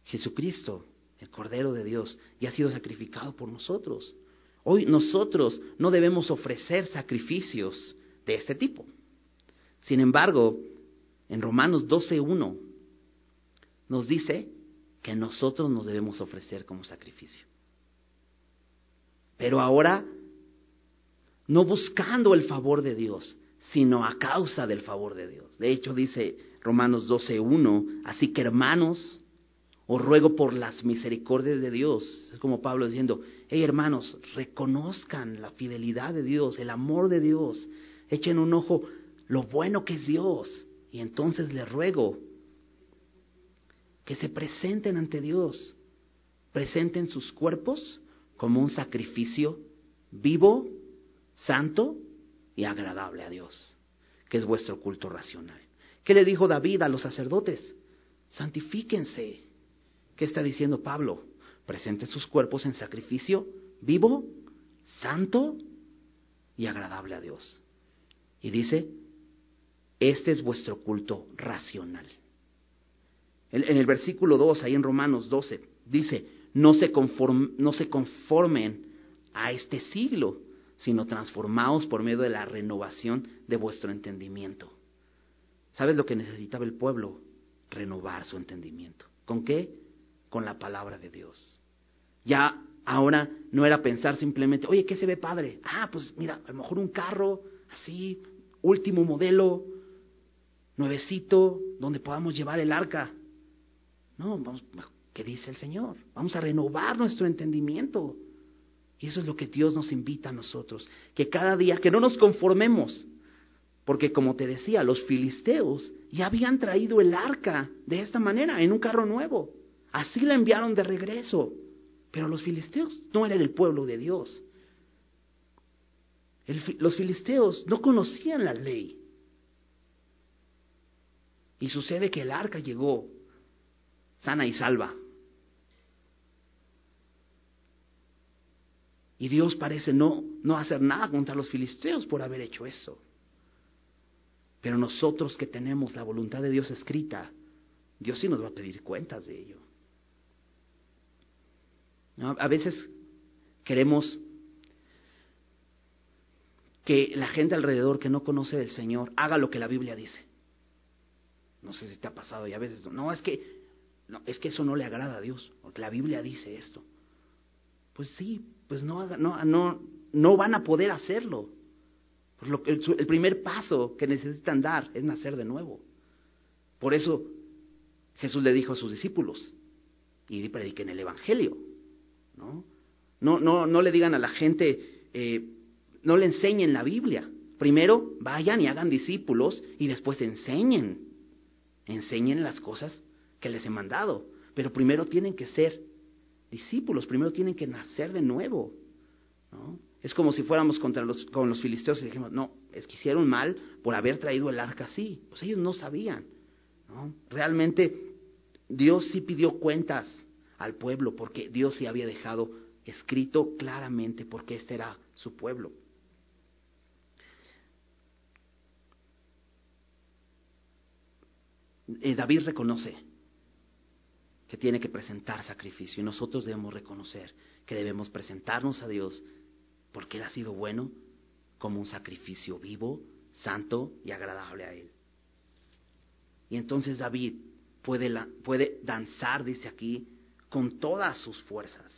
Jesucristo, el Cordero de Dios, ya ha sido sacrificado por nosotros. Hoy nosotros no debemos ofrecer sacrificios de este tipo. Sin embargo, en Romanos 12.1 nos dice que nosotros nos debemos ofrecer como sacrificio. Pero ahora, no buscando el favor de Dios, sino a causa del favor de Dios. De hecho, dice Romanos 12.1, así que hermanos, os ruego por las misericordias de Dios. Es como Pablo diciendo, hey hermanos, reconozcan la fidelidad de Dios, el amor de Dios, echen un ojo lo bueno que es Dios. Y entonces les ruego que se presenten ante Dios, presenten sus cuerpos como un sacrificio vivo, santo y agradable a Dios, que es vuestro culto racional. ¿Qué le dijo David a los sacerdotes? Santifíquense. ¿Qué está diciendo Pablo? Presenten sus cuerpos en sacrificio vivo, santo y agradable a Dios. Y dice, este es vuestro culto racional. En, el versículo 2, ahí en Romanos 12, dice, no se, no se conformen a este siglo, sino transformaos por medio de la renovación de vuestro entendimiento. ¿Sabes lo que necesitaba el pueblo? Renovar su entendimiento. ¿Con qué? Con la palabra de Dios. Ya ahora no era pensar simplemente, oye, ¿qué se ve padre? Ah, pues mira, a lo mejor un carro, así, último modelo. nuevecito donde podamos llevar el arca. No, vamos, ¿qué dice el Señor? Vamos a renovar nuestro entendimiento. Y eso es lo que Dios nos invita a nosotros, que cada día, que no nos conformemos, porque como te decía, los filisteos ya habían traído el arca de esta manera, en un carro nuevo. Así la enviaron de regreso. Pero los filisteos no eran el pueblo de Dios. Los filisteos no conocían la ley. Y sucede que el arca llegó sana y salva. Y Dios parece no, no hacer nada contra los filisteos por haber hecho eso. Pero nosotros que tenemos la voluntad de Dios escrita, Dios sí nos va a pedir cuentas de ello. A veces queremos que la gente alrededor que no conoce del Señor haga lo que la Biblia dice. No sé si te ha pasado y a veces no, es que no, es que eso no le agrada a Dios, porque la Biblia dice esto. Pues sí, pues no no no no van a poder hacerlo. Por el, el primer paso que necesitan dar es nacer de nuevo. Por eso Jesús le dijo a sus discípulos, y prediquen el Evangelio. ¿no? No, no, no le digan a la gente, eh, no le enseñen la Biblia. Primero vayan y hagan discípulos y después enseñen. Enseñen las cosas que les he mandado. Pero primero tienen que ser discípulos, primero tienen que nacer de nuevo. ¿no? Es como si fuéramos contra los, con los filisteos y dijimos, no, es que hicieron mal por haber traído el arca así. Pues ellos no sabían. ¿no? Realmente Dios sí pidió cuentas al pueblo, porque Dios sí había dejado escrito claramente porque este era su pueblo. Eh, David reconoce que tiene que presentar sacrificio y nosotros debemos reconocer que debemos presentarnos a Dios porque Él ha sido bueno como un sacrificio vivo, santo y agradable a Él. Y entonces David puede, puede danzar, dice aquí, con todas sus fuerzas.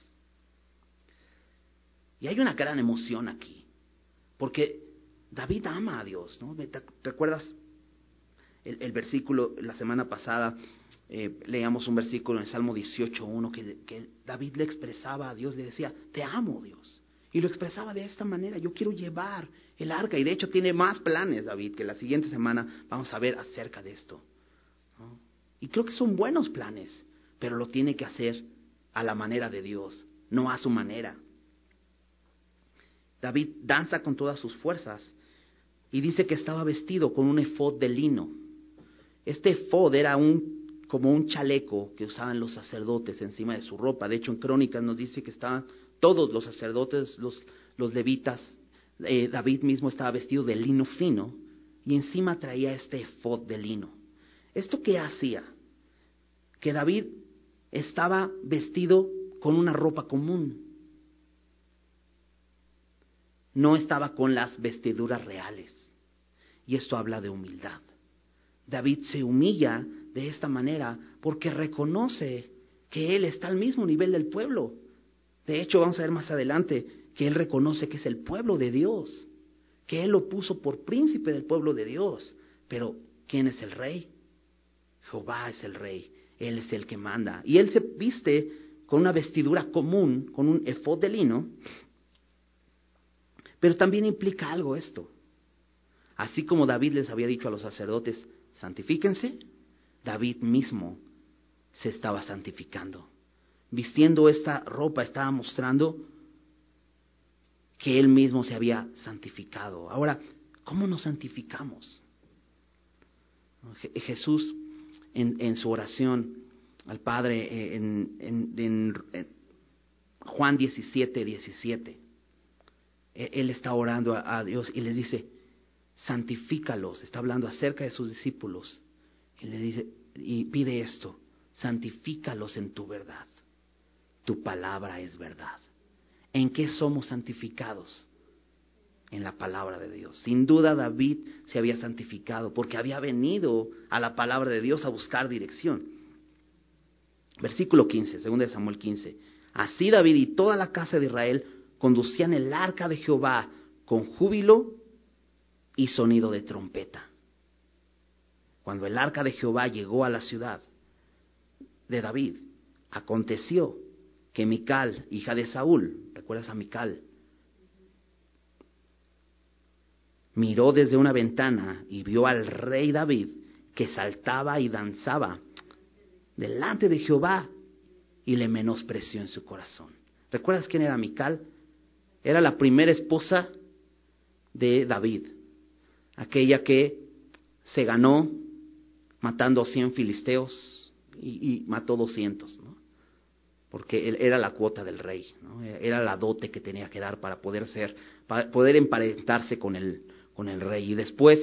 Y hay una gran emoción aquí, porque David ama a Dios, ¿no? ¿Recuerdas el, versículo la semana pasada? Eh, leíamos un versículo en el Salmo 18.1 que, que David le expresaba a Dios, le decía, te amo Dios. Y lo expresaba de esta manera, yo quiero llevar el arca. Y de hecho tiene más planes, David, que la siguiente semana vamos a ver acerca de esto. Y creo que son buenos planes pero lo tiene que hacer a la manera de Dios, no a su manera. David danza con todas sus fuerzas y dice que estaba vestido con un efod de lino. Este efod era un como un chaleco que usaban los sacerdotes encima de su ropa. De hecho, en Crónicas nos dice que estaban todos los sacerdotes, los, los levitas, eh, David mismo estaba vestido de lino fino y encima traía este efod de lino. ¿Esto qué hacía? Que David estaba vestido con una ropa común. No estaba con las vestiduras reales. Y esto habla de humildad. David se humilla de esta manera porque reconoce que él está al mismo nivel del pueblo. De hecho, vamos a ver más adelante que él reconoce que es el pueblo de Dios, que él lo puso por príncipe del pueblo de Dios. Pero, ¿quién es el rey? Jehová es el rey. Él es el que manda. Y él se viste con una vestidura común, con un efod de lino, pero también implica algo esto. Así como David les había dicho a los sacerdotes, santifíquense, David mismo se estaba santificando. Vistiendo esta ropa estaba mostrando que él mismo se había santificado. Ahora, ¿cómo nos santificamos? Jesús en, su oración al Padre eh, en, Juan 17, 17. E, él está orando a, Dios y les dice, santifícalos, está hablando acerca de sus discípulos. Y le dice, y pide esto, santifícalos en tu verdad. Tu palabra es verdad. ¿En qué somos santificados? en la palabra de Dios. Sin duda David se había santificado porque había venido a la palabra de Dios a buscar dirección. Versículo 15, segundo de Samuel 15. Así David y toda la casa de Israel conducían el arca de Jehová con júbilo y sonido de trompeta. cuando el arca de Jehová llegó a la ciudad de David, aconteció que Mical, hija de Saúl, ¿recuerdas a Mical? Miró desde una ventana y vio al rey David que saltaba y danzaba delante de Jehová y le menospreció en su corazón. ¿Recuerdas quién era Mical? Era la primera esposa de David, aquella que se ganó matando a 100 filisteos y, mató 200, ¿no? porque era la cuota del rey, ¿no? era la dote que tenía que dar para poder ser, para poder emparentarse con el, con el rey. Y después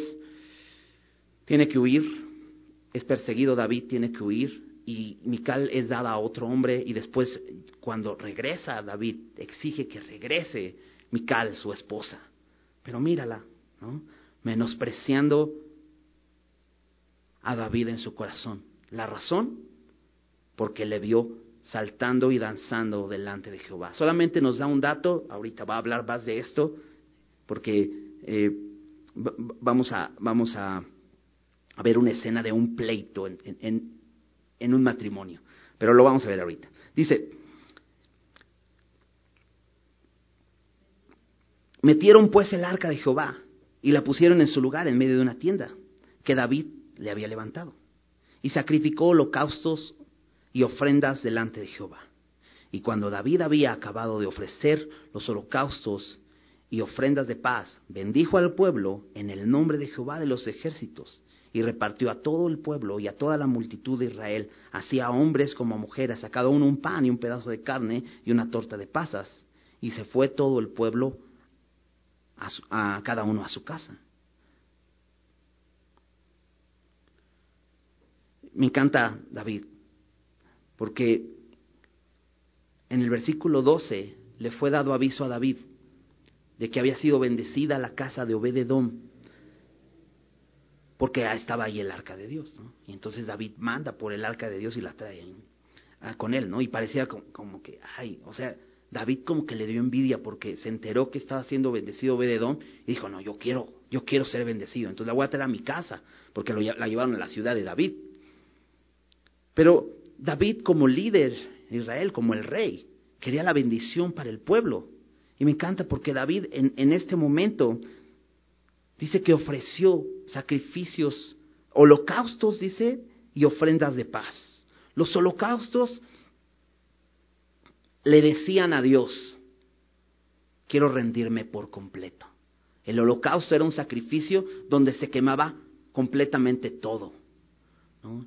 tiene que huir, es perseguido David, tiene que huir, y Mical es dada a otro hombre, y después cuando regresa David, exige que regrese Mical, su esposa. Pero mírala, ¿no? Menospreciando a David en su corazón. La razón, porque le vio saltando y danzando delante de Jehová. Solamente nos da un dato, ahorita va a hablar más de esto, porque eh, vamos, a, vamos a, ver una escena de un pleito en, en, en un matrimonio, pero lo vamos a ver ahorita. Dice, metieron pues el arca de Jehová y la pusieron en su lugar en medio de una tienda que David le había levantado. Y sacrificó holocaustos y ofrendas delante de Jehová. Y cuando David había acabado de ofrecer los holocaustos y ofrendas de paz, bendijo al pueblo en el nombre de Jehová de los ejércitos, y repartió a todo el pueblo y a toda la multitud de Israel, así a hombres como a mujeres, a cada uno un pan y un pedazo de carne y una torta de pasas. Y se fue todo el pueblo a, cada uno a su casa. Me encanta David, porque en el versículo 12 le fue dado aviso a David de que había sido bendecida la casa de Obededom, porque estaba ahí el arca de Dios. Y entonces David manda por el arca de Dios y la trae ah, con él, ¿no? Y parecía como, como, que, ay, o sea, David como que le dio envidia porque se enteró que estaba siendo bendecido Obededom y dijo, no, yo quiero, yo quiero ser bendecido, entonces la voy a traer a mi casa, porque lo, la llevaron a la ciudad de David. Pero David como líder de Israel, como el rey, quería la bendición para el pueblo. Y me encanta porque David en, en este momento dice que ofreció sacrificios, holocaustos, dice, y ofrendas de paz. Los holocaustos le decían a Dios, quiero rendirme por completo. El holocausto era un sacrificio donde se quemaba completamente todo.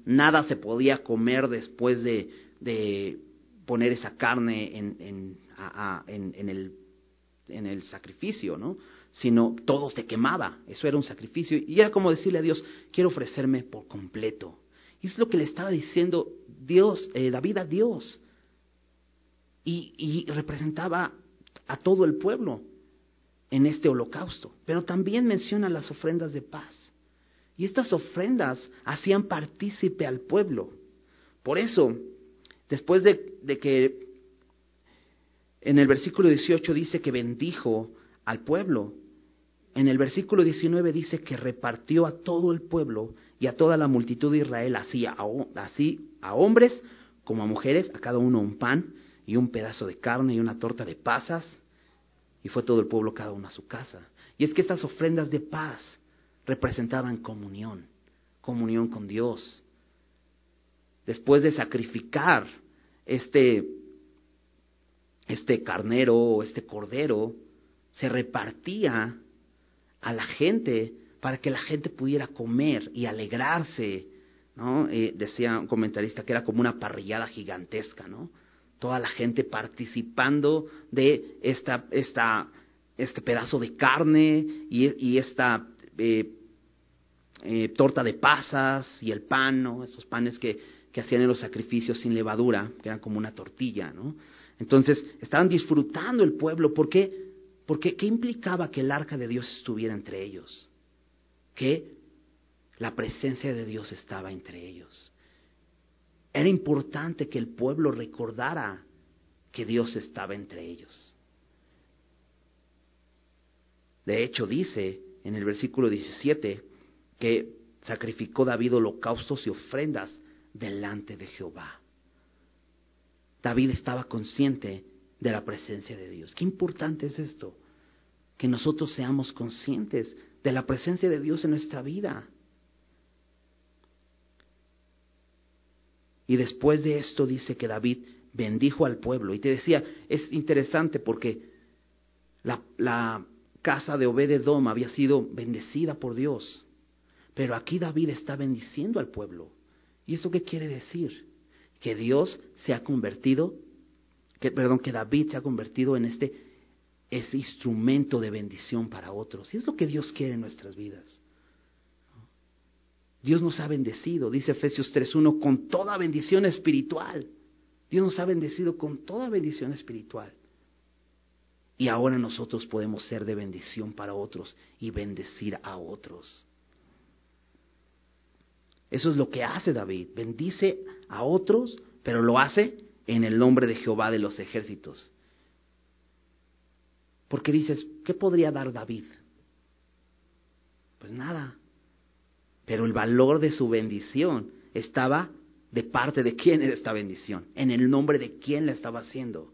Nada se podía comer después de, de poner esa carne en, en, en, el, en el sacrificio, ¿no? sino todo se quemaba. Eso era un sacrificio. Y era como decirle a Dios, quiero ofrecerme por completo. Y es lo que le estaba diciendo Dios, eh, David a Dios y, representaba a todo el pueblo en este holocausto. Pero también menciona las ofrendas de paz. Y estas ofrendas hacían partícipe al pueblo. Por eso, después de, de, que en el versículo 18 dice que bendijo al pueblo, en el versículo 19 dice que repartió a todo el pueblo y a toda la multitud de Israel, así a, así a hombres como a mujeres, a cada uno un pan y un pedazo de carne y una torta de pasas, y fue todo el pueblo cada uno a su casa. Y es que estas ofrendas de paz representaban comunión, comunión con Dios. Después de sacrificar este, este carnero o este cordero, se repartía a la gente para que la gente pudiera comer y alegrarse. ¿no? Eh, decía un comentarista que era como una parrillada gigantesca, ¿no? Toda la gente participando de esta, esta, este pedazo de carne y, esta eh, eh, torta de pasas y el pan, ¿no? esos panes que, que hacían en los sacrificios sin levadura, que eran como una tortilla. ¿no? Entonces, estaban disfrutando el pueblo. ¿Por qué? Porque ¿qué implicaba que el arca de Dios estuviera entre ellos? Que la presencia de Dios estaba entre ellos. Era importante que el pueblo recordara que Dios estaba entre ellos. De hecho, dice en el versículo 17 que sacrificó David holocaustos y ofrendas delante de Jehová. David estaba consciente de la presencia de Dios. Qué importante es esto, que nosotros seamos conscientes de la presencia de Dios en nuestra vida. Y después de esto dice que David bendijo al pueblo. Y te decía, es interesante porque la, casa de Obededom había sido bendecida por Dios. Pero aquí David está bendiciendo al pueblo. ¿Y eso qué quiere decir? Que Dios se ha convertido, que, perdón, que David se ha convertido en este instrumento de bendición para otros. Y es lo que Dios quiere en nuestras vidas. Dios nos ha bendecido, dice Efesios 3.1, con toda bendición espiritual. Dios nos ha bendecido con toda bendición espiritual. Y ahora nosotros podemos ser de bendición para otros y bendecir a otros. Eso es lo que hace David. Bendice a otros, pero lo hace en el nombre de Jehová de los ejércitos. Porque dices, ¿qué podría dar David? Pues nada. Pero el valor de su bendición estaba de parte de quién era esta bendición, en el nombre de quién la estaba haciendo.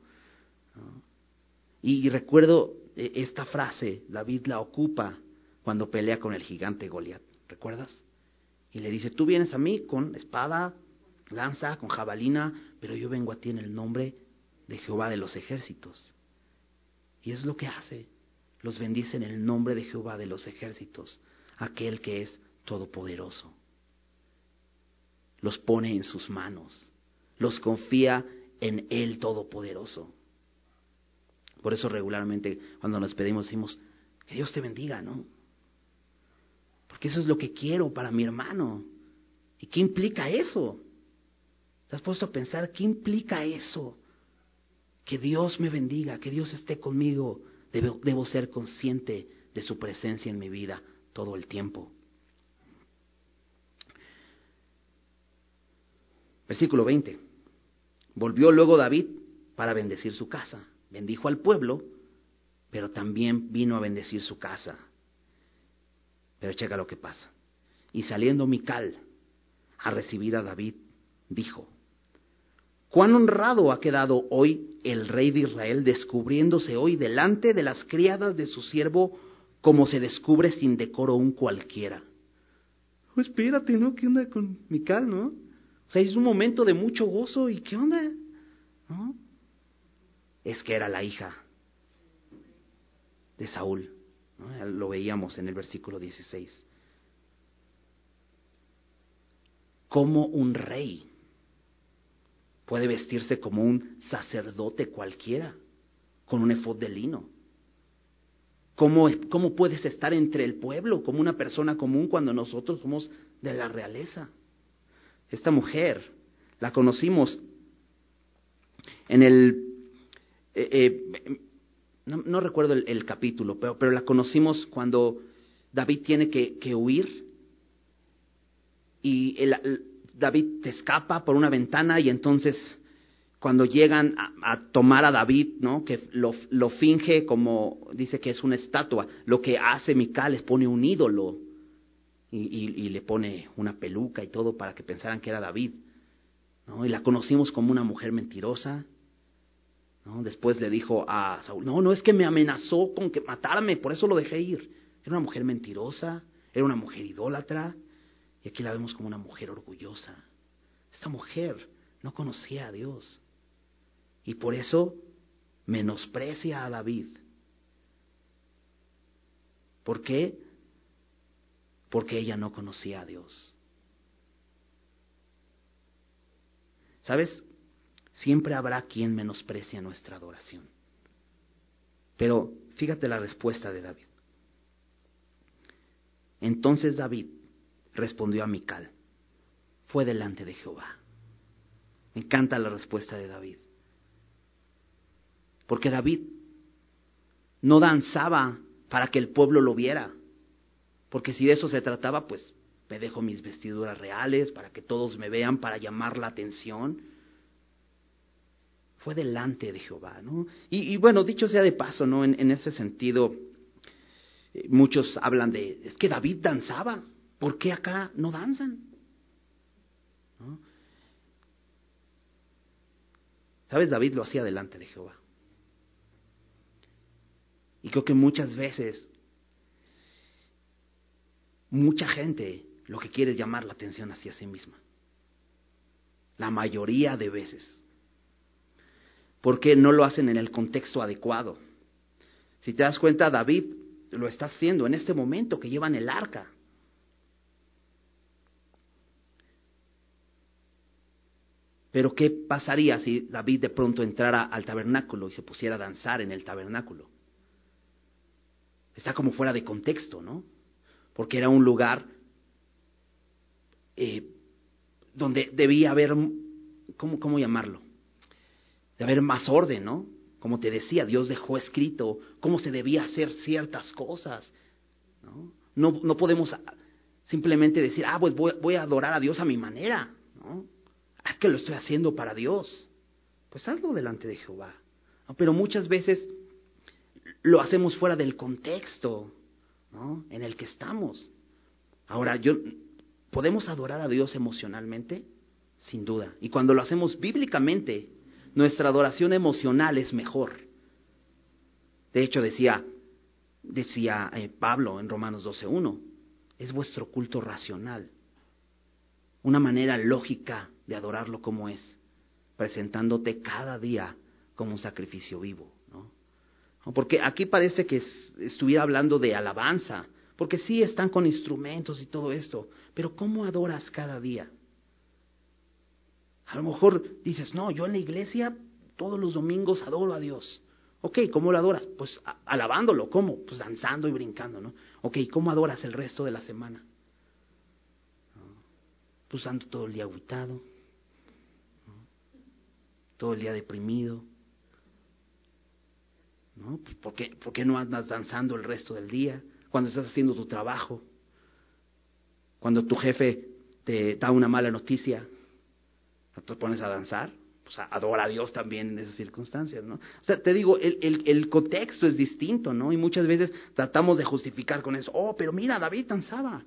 Y, recuerdo eh, esta frase, David la ocupa cuando pelea con el gigante Goliat. ¿Recuerdas? Y le dice, tú vienes a mí con espada, lanza, con jabalina, pero yo vengo a ti en el nombre de Jehová de los ejércitos. Y es lo que hace. Los bendice en el nombre de Jehová de los ejércitos, aquel que es todopoderoso. Los pone en sus manos, los confía en el todopoderoso. Por eso regularmente cuando nos pedimos decimos, que Dios te bendiga, ¿no? Porque eso es lo que quiero para mi hermano. ¿Y qué implica eso? ¿Te has puesto a pensar qué implica eso? Que Dios me bendiga, que Dios esté conmigo. Debo, debo ser consciente de su presencia en mi vida todo el tiempo. Versículo 20. Volvió luego David para bendecir su casa. Bendijo al pueblo, pero también vino a bendecir su casa. Pero checa lo que pasa. Y saliendo Mical a recibir a David, dijo, cuán honrado ha quedado hoy el rey de Israel descubriéndose hoy delante de las criadas de su siervo como se descubre sin decoro un cualquiera. Oh, espérate, ¿no? ¿Qué onda con Mical, no? O sea, es un momento de mucho gozo y ¿qué onda? ¿No? Es que era la hija de Saúl. Lo veíamos en el versículo 16. Como un rey puede vestirse como un sacerdote cualquiera, con un efod de lino. ¿Cómo, ¿Cómo puedes estar entre el pueblo como una persona común cuando nosotros somos de la realeza? Esta mujer la conocimos en el eh, eh, no, recuerdo el, capítulo, pero, pero, la conocimos cuando David tiene que, huir y David se escapa por una ventana y entonces cuando llegan a, tomar a David, ¿no? que lo, lo, finge como, dice que es una estatua, lo que hace Mical es pone un ídolo y, y, le pone una peluca y todo para que pensaran que era David. ¿no? Y la conocimos como una mujer mentirosa, Después le dijo a Saúl, no, no es que me amenazó con que matarme, por eso lo dejé ir. Era una mujer mentirosa, era una mujer idólatra, y aquí la vemos como una mujer orgullosa. Esta mujer no conocía a Dios, y por eso menosprecia a David. ¿Por qué? Porque ella no conocía a Dios. ¿Sabes? Siempre habrá quien menosprecia nuestra adoración. Pero fíjate la respuesta de David. Entonces David respondió a Mical, fue delante de Jehová. Me encanta la respuesta de David. Porque David no danzaba para que el pueblo lo viera. Porque si de eso se trataba, pues me dejo mis vestiduras reales para que todos me vean, para llamar la atención fue delante de Jehová, ¿no? Y, bueno, dicho sea de paso, ¿no? En, ese sentido, eh, muchos hablan de, es que David danzaba, ¿por qué acá no danzan? ¿Sabes? David lo hacía delante de Jehová. Y creo que muchas veces, mucha gente lo que quiere es llamar la atención hacia sí misma. La mayoría de veces. Porque no lo hacen en el contexto adecuado. Si te das cuenta, David lo está haciendo en este momento que llevan el arca. Pero ¿qué pasaría si David de pronto entrara al tabernáculo y se pusiera a danzar en el tabernáculo? Está como fuera de contexto, ¿no? Porque era un lugar eh, donde debía haber, ¿cómo, ¿cómo llamarlo? De haber más orden, ¿no? Como te decía, Dios dejó escrito cómo se debía hacer ciertas cosas. No, no, no podemos simplemente decir, ah, pues voy, voy, a adorar a Dios a mi manera. ¿no? Ah, es que lo estoy haciendo para Dios. Pues hazlo delante de Jehová. Pero muchas veces lo hacemos fuera del contexto en el que estamos. Ahora, yo, ¿podemos adorar a Dios emocionalmente? Sin duda. Y cuando lo hacemos bíblicamente, nuestra adoración emocional es mejor. De hecho, decía, decía eh, Pablo en Romanos 12.1, es vuestro culto racional, una manera lógica de adorarlo como es, presentándote cada día como un sacrificio vivo. Porque aquí parece que estuviera hablando de alabanza, porque sí están con instrumentos y todo esto, pero ¿cómo adoras cada día? A lo mejor dices, no, yo en la iglesia todos los domingos adoro a Dios. Ok, ¿cómo lo adoras? Pues alabándolo, ¿cómo? Pues danzando y brincando, ¿no? Ok, ¿cómo adoras el resto de la semana? Pues ando todo el día aguitado, todo el día deprimido. ¿No? Pues, ¿Por, qué, ¿Por qué no andas danzando el resto del día? Cuando estás haciendo tu trabajo, cuando tu jefe te da una mala noticia, te pones a danzar, pues adora a Dios también en esas circunstancias, ¿no? O sea, te digo, el, el, el, contexto es distinto, ¿no? Y muchas veces tratamos de justificar con eso, oh, pero mira, David danzaba.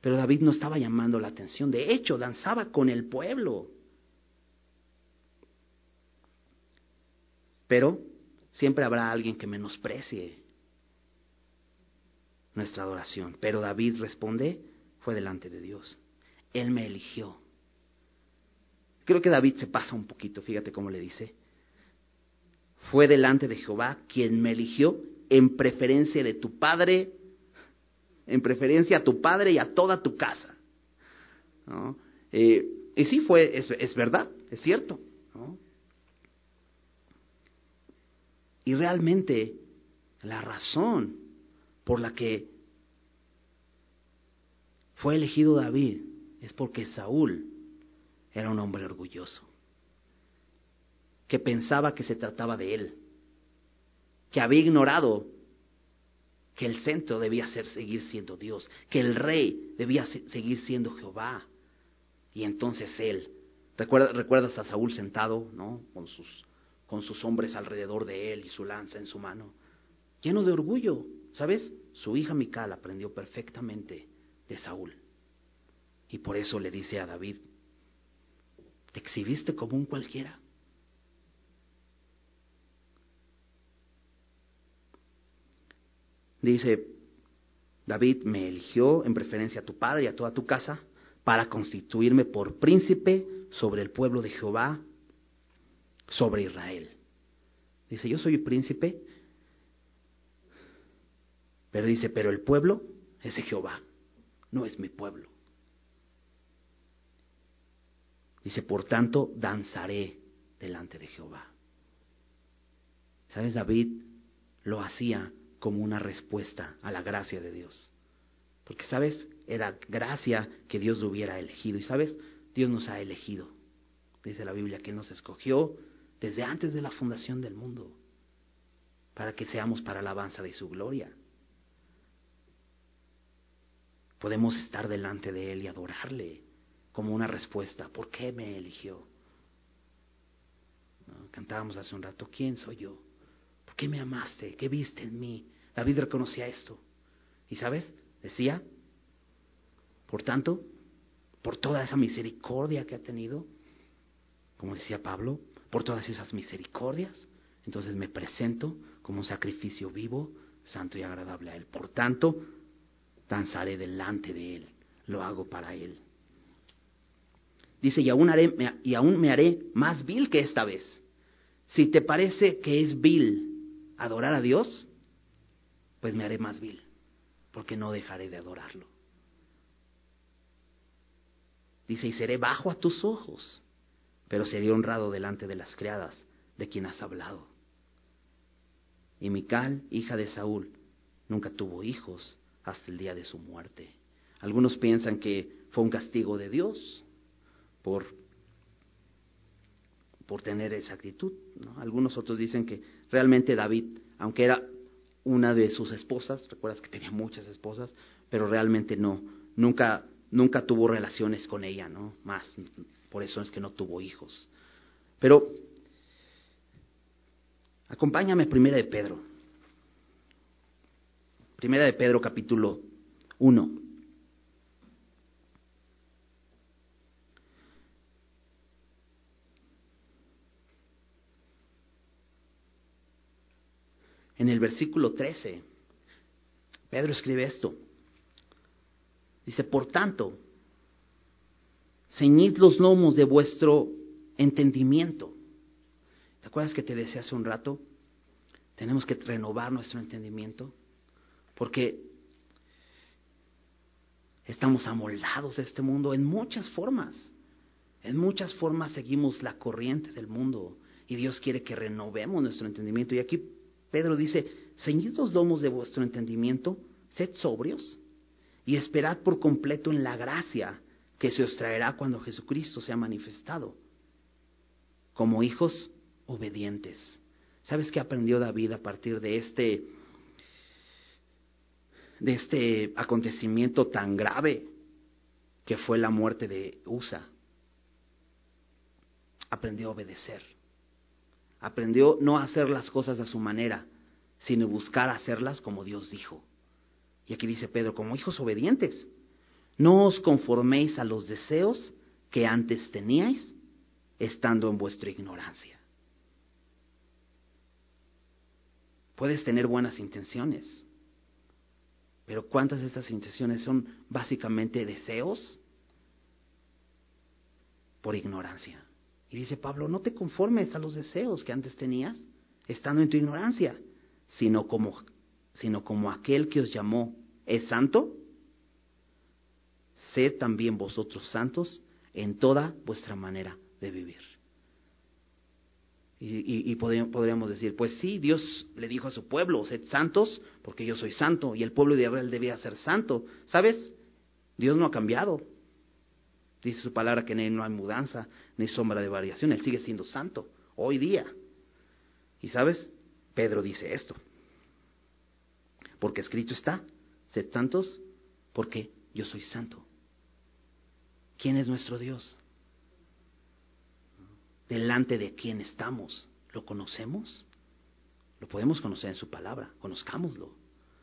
Pero David no estaba llamando la atención, de hecho, danzaba con el pueblo. Pero siempre habrá alguien que menosprecie nuestra adoración. Pero David responde, fue delante de Dios. Él me eligió. Creo que David se pasa un poquito, fíjate cómo le dice. Fue delante de Jehová quien me eligió en preferencia de tu padre, en preferencia a tu padre y a toda tu casa. Eh, y sí fue, es, es, verdad, es cierto. ¿no? Y realmente la razón por la que fue elegido David es porque Saúl era un hombre orgulloso, que pensaba que se trataba de él, que había ignorado que el centro debía ser seguir siendo Dios, que el rey debía seguir siendo Jehová. Y entonces él, recuerda, recuerdas a Saúl sentado, ¿no? Con sus, con sus hombres alrededor de él y su lanza en su mano, lleno de orgullo, ¿sabes? Su hija Mical aprendió perfectamente de Saúl. Y por eso le dice a David, ¿Te exhibiste como un cualquiera? Dice, David me eligió en preferencia a tu padre y a toda tu casa para constituirme por príncipe sobre el pueblo de Jehová, sobre Israel. Dice, yo soy príncipe, pero dice, pero el pueblo es Jehová, no es mi pueblo. Dice, por tanto, danzaré delante de Jehová. ¿Sabes? David lo hacía como una respuesta a la gracia de Dios. Porque, ¿sabes? Era gracia que Dios lo hubiera elegido. Y, ¿sabes? Dios nos ha elegido. Dice la Biblia que nos escogió desde antes de la fundación del mundo para que seamos para alabanza de su gloria. Podemos estar delante de Él y adorarle como una respuesta. ¿Por qué me eligió? Cantábamos hace un rato, ¿quién soy yo? ¿Por qué me amaste? ¿Qué viste en mí? David reconocía esto. ¿Y sabes? Decía, Por tanto, por toda esa misericordia que ha tenido, como decía Pablo, por todas esas misericordias, entonces me presento como un sacrificio vivo, santo y agradable a Él. Por tanto, danzaré delante de Él, lo hago para Él. Dice, y aún, haré, y aún me haré más vil que esta vez. Si te parece que es vil adorar a Dios, pues me haré más vil, porque no dejaré de adorarlo. Dice, y seré bajo a tus ojos, pero seré honrado delante de las criadas de quien has hablado. Y Mical, hija de Saúl, nunca tuvo hijos hasta el día de su muerte. Algunos piensan que fue un castigo de Dios por, por tener esa actitud. Algunos otros dicen que realmente David, aunque era una de sus esposas, recuerdas que tenía muchas esposas, pero realmente no, nunca, nunca tuvo relaciones con ella, ¿no? Más, por eso es que no tuvo hijos. Pero Acompáñame a Primera de Pedro. Primera de Pedro capítulo 1. En el versículo 13, Pedro escribe esto. Dice, por tanto, ceñid los lomos de vuestro entendimiento ¿Te acuerdas que te decía hace un rato? Tenemos que renovar nuestro entendimiento porque estamos amoldados a este mundo en muchas formas. En muchas formas seguimos la corriente del mundo y Dios quiere que renovemos nuestro entendimiento. Y aquí Pedro dice, ceñid los lomos de vuestro entendimiento, sed sobrios y esperad por completo en la gracia que se os traerá cuando Jesucristo sea manifestado. Como hijos, obedientes. ¿Sabes qué aprendió David a partir de este de este acontecimiento tan grave que fue la muerte de Usa? Aprendió a obedecer. Aprendió no a hacer las cosas a su manera, sino buscar hacerlas como Dios dijo. Y aquí dice Pedro, como hijos obedientes, no os conforméis a los deseos que antes teníais estando en vuestra ignorancia. Puedes tener buenas intenciones, pero ¿cuántas de estas intenciones son básicamente deseos por ignorancia? Y dice Pablo, no te conformes a los deseos que antes tenías, estando en tu ignorancia, sino como, sino como aquel que os llamó es santo, sed también vosotros santos en toda vuestra manera de vivir. Y, podríamos decir, pues sí, Dios le dijo a su pueblo, sed santos, porque yo soy santo, y el pueblo de Israel debía ser santo. ¿Sabes? Dios no ha cambiado. Dice su palabra que en él no hay mudanza ni sombra de variación, él sigue siendo santo, hoy día. Y sabes, Pedro dice esto, porque escrito está, sed santos, porque yo soy santo. ¿Quién es nuestro Dios? delante de quién estamos. ¿Lo conocemos? Lo podemos conocer en su palabra, conozcámoslo,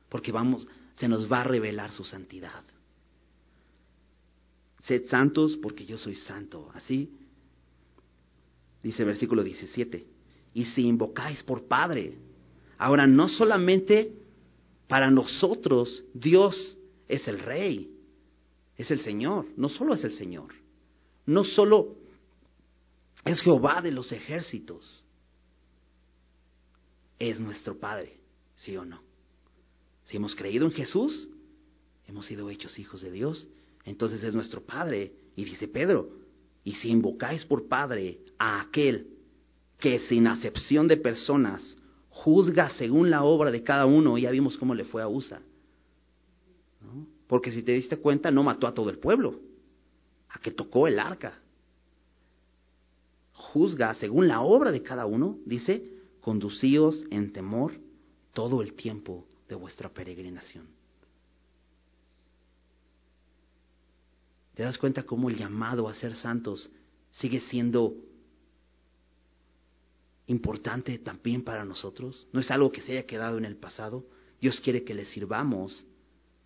porque vamos, se nos va a revelar su santidad. Sed santos porque yo soy santo. Así dice el versículo 17. Y si invocáis por Padre, ahora no solamente para nosotros Dios es el Rey, es el Señor, no solo es el Señor, no solo es Jehová de los ejércitos. Es nuestro Padre, ¿sí o no? Si hemos creído en Jesús, hemos sido hechos hijos de Dios, entonces es nuestro Padre. Y dice Pedro, y si invocáis por Padre a aquel que sin acepción de personas juzga según la obra de cada uno, ya vimos cómo le fue a Usa. Porque si te diste cuenta, no mató a todo el pueblo, a que tocó el arca juzga según la obra de cada uno, dice, conducíos en temor todo el tiempo de vuestra peregrinación. ¿Te das cuenta cómo el llamado a ser santos sigue siendo importante también para nosotros? No es algo que se haya quedado en el pasado. Dios quiere que le sirvamos,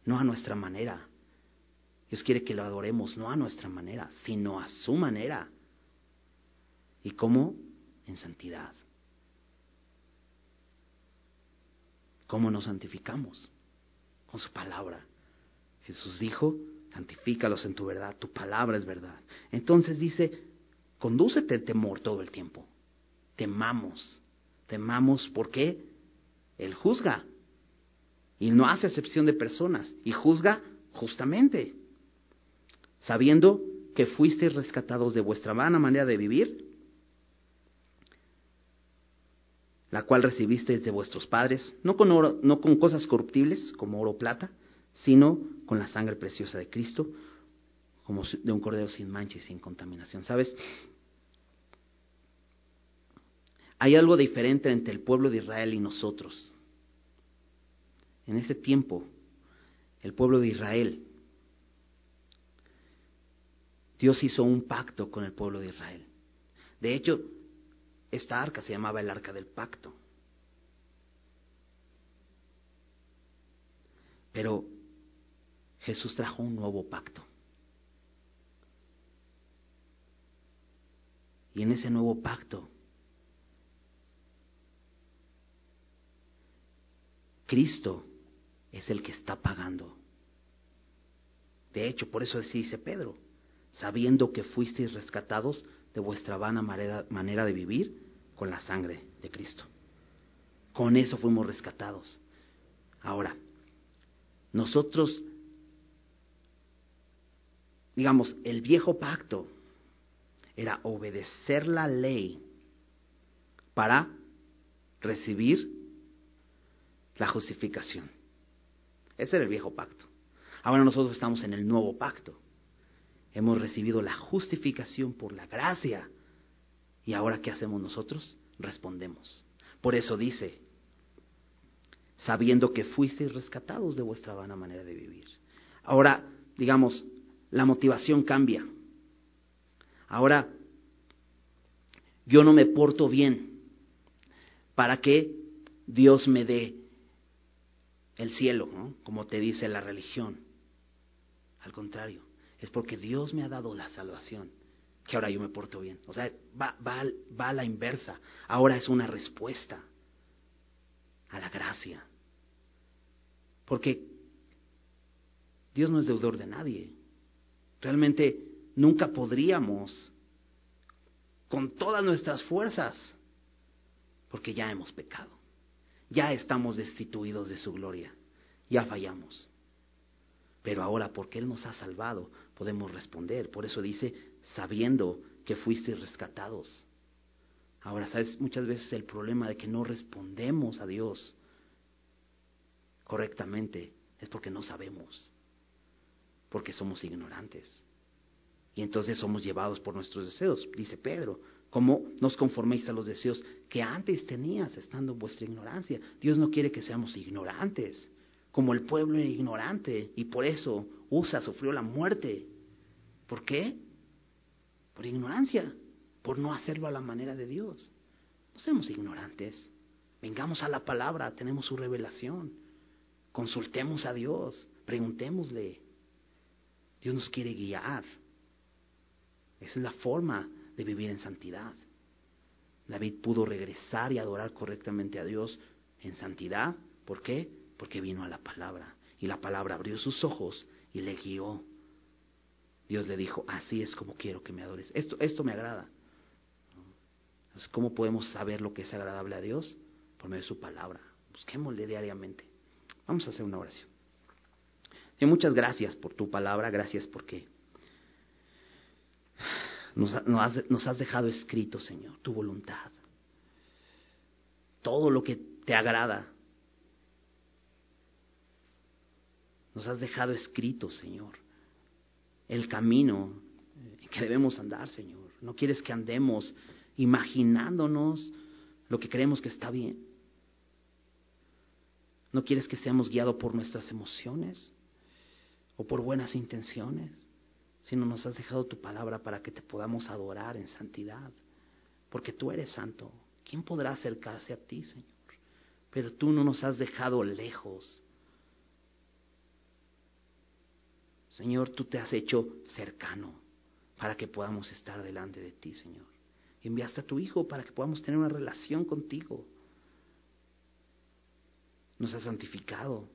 no a nuestra manera. Dios quiere que lo adoremos no a nuestra manera, sino a su manera. ¿Y cómo? En santidad. ¿Cómo nos santificamos? Con su palabra. Jesús dijo, santifícalos en tu verdad, tu palabra es verdad. Entonces dice, condúcete el temor todo el tiempo. Temamos, temamos, ¿por qué? Él juzga. Y no hace excepción de personas. Y juzga justamente. Sabiendo que fuisteis rescatados de vuestra vana manera de vivir, la cual recibisteis de vuestros padres, no con, oro, no con cosas corruptibles como oro o plata, sino con la sangre preciosa de Cristo, como de un cordero sin mancha y sin contaminación. ¿Sabes? Hay algo diferente entre el pueblo de Israel y nosotros. En ese tiempo, el pueblo de Israel, Dios hizo un pacto con el pueblo de Israel. De hecho, esta arca se llamaba el arca del pacto. Pero Jesús trajo un nuevo pacto. Y en ese nuevo pacto Cristo es el que está pagando. De hecho, por eso dice Pedro, sabiendo que fuisteis rescatados de vuestra vana manera de vivir con la sangre de Cristo. Con eso fuimos rescatados. Ahora, nosotros, digamos, el viejo pacto era obedecer la ley para recibir la justificación. Ese era el viejo pacto. Ahora nosotros estamos en el nuevo pacto. Hemos recibido la justificación por la gracia. ¿Y ahora qué hacemos nosotros? Respondemos. Por eso dice, sabiendo que fuisteis rescatados de vuestra vana manera de vivir. Ahora, digamos, la motivación cambia. Ahora, yo no me porto bien para que Dios me dé el cielo, ¿no? como te dice la religión. Al contrario, es porque Dios me ha dado la salvación que ahora yo me porto bien. O sea, va, va, a la inversa. Ahora es una respuesta a la gracia. Porque Dios no es deudor de nadie. Realmente nunca podríamos con todas nuestras fuerzas, porque ya hemos pecado ya estamos destituidos de su gloria, ya fallamos. Pero ahora, porque Él nos ha salvado, podemos responder. Por eso dice, sabiendo que fuiste rescatados. Ahora, ¿sabes? Muchas veces el problema de que no respondemos a Dios correctamente es porque no sabemos, porque somos ignorantes. Y entonces somos llevados por nuestros deseos, dice Pedro. ¿Cómo nos conforméis a los deseos que antes tenías estando en vuestra ignorancia? Dios no quiere que seamos ignorantes, como el pueblo ignorante, y por eso Usa sufrió la muerte. ¿Por qué? Por ignorancia, por no hacerlo a la manera de Dios. No seamos ignorantes. Vengamos a la palabra, tenemos su revelación. Consultemos a Dios, preguntémosle. Dios nos quiere guiar. Esa es la forma de vivir en santidad. David pudo regresar y adorar correctamente a Dios en santidad. ¿Por qué? Porque vino a la palabra. Y la palabra abrió sus ojos y le guió. Dios le dijo, así es como quiero que me adores. Esto, esto me agrada. ¿cómo podemos saber lo que es agradable a Dios? Por medio de su palabra. Busquémosle diariamente. Vamos a hacer una oración. Muchas gracias por tu palabra. Gracias porque nos, has, dejado escrito, Señor, tu voluntad. Todo lo que te agrada. Nos has dejado escrito, Señor, el camino en que debemos andar, Señor. No quieres que andemos imaginándonos lo que creemos que está bien. No quieres que seamos guiados por nuestras emociones o por buenas intenciones sino nos has dejado tu palabra para que te podamos adorar en santidad, porque tú eres santo. ¿Quién podrá acercarse a ti, Señor? Pero tú no nos has dejado lejos, Señor, tú te has hecho cercano para que podamos estar delante de ti, Señor. Enviaste a tu Hijo para que podamos tener una relación contigo. Nos has santificado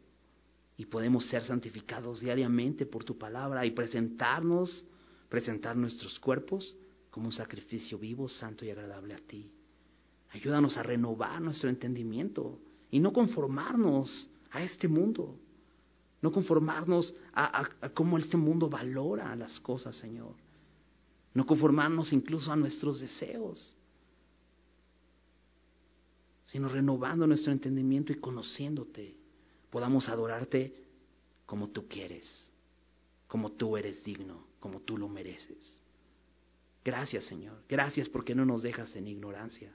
y podemos ser santificados diariamente por tu palabra y presentarnos, presentar nuestros cuerpos como un sacrificio vivo, santo y agradable a ti. Ayúdanos a renovar nuestro entendimiento y no conformarnos a este mundo, no conformarnos a, cómo este mundo valora las cosas, Señor, no conformarnos incluso a nuestros deseos, sino renovando nuestro entendimiento y conociéndote, podamos adorarte como tú quieres, como tú eres digno, como tú lo mereces. Gracias Señor, gracias porque no nos dejas en ignorancia.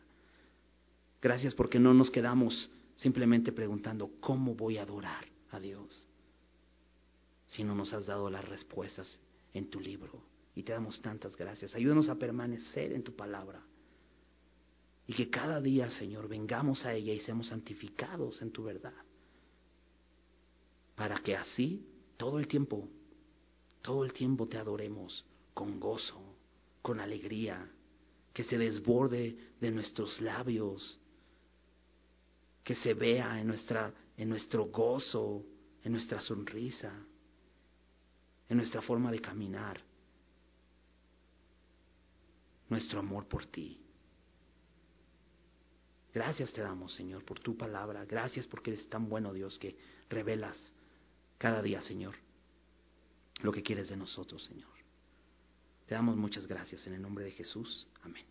Gracias porque no nos quedamos simplemente preguntando cómo voy a adorar a Dios, sino nos has dado las respuestas en tu libro. Y te damos tantas gracias. Ayúdanos a permanecer en tu palabra. Y que cada día, Señor, vengamos a ella y seamos santificados en tu verdad. Para que así, todo el tiempo, todo el tiempo te adoremos con gozo, con alegría, que se desborde de nuestros labios, que se vea en, nuestra, en nuestro gozo, en nuestra sonrisa, en nuestra forma de caminar nuestro amor por ti. Gracias te damos, Señor, por tu palabra. Gracias porque eres tan bueno, Dios, que revelas cada día, Señor, lo que quieres de nosotros, Señor. Te damos muchas gracias en el nombre de Jesús. Amén.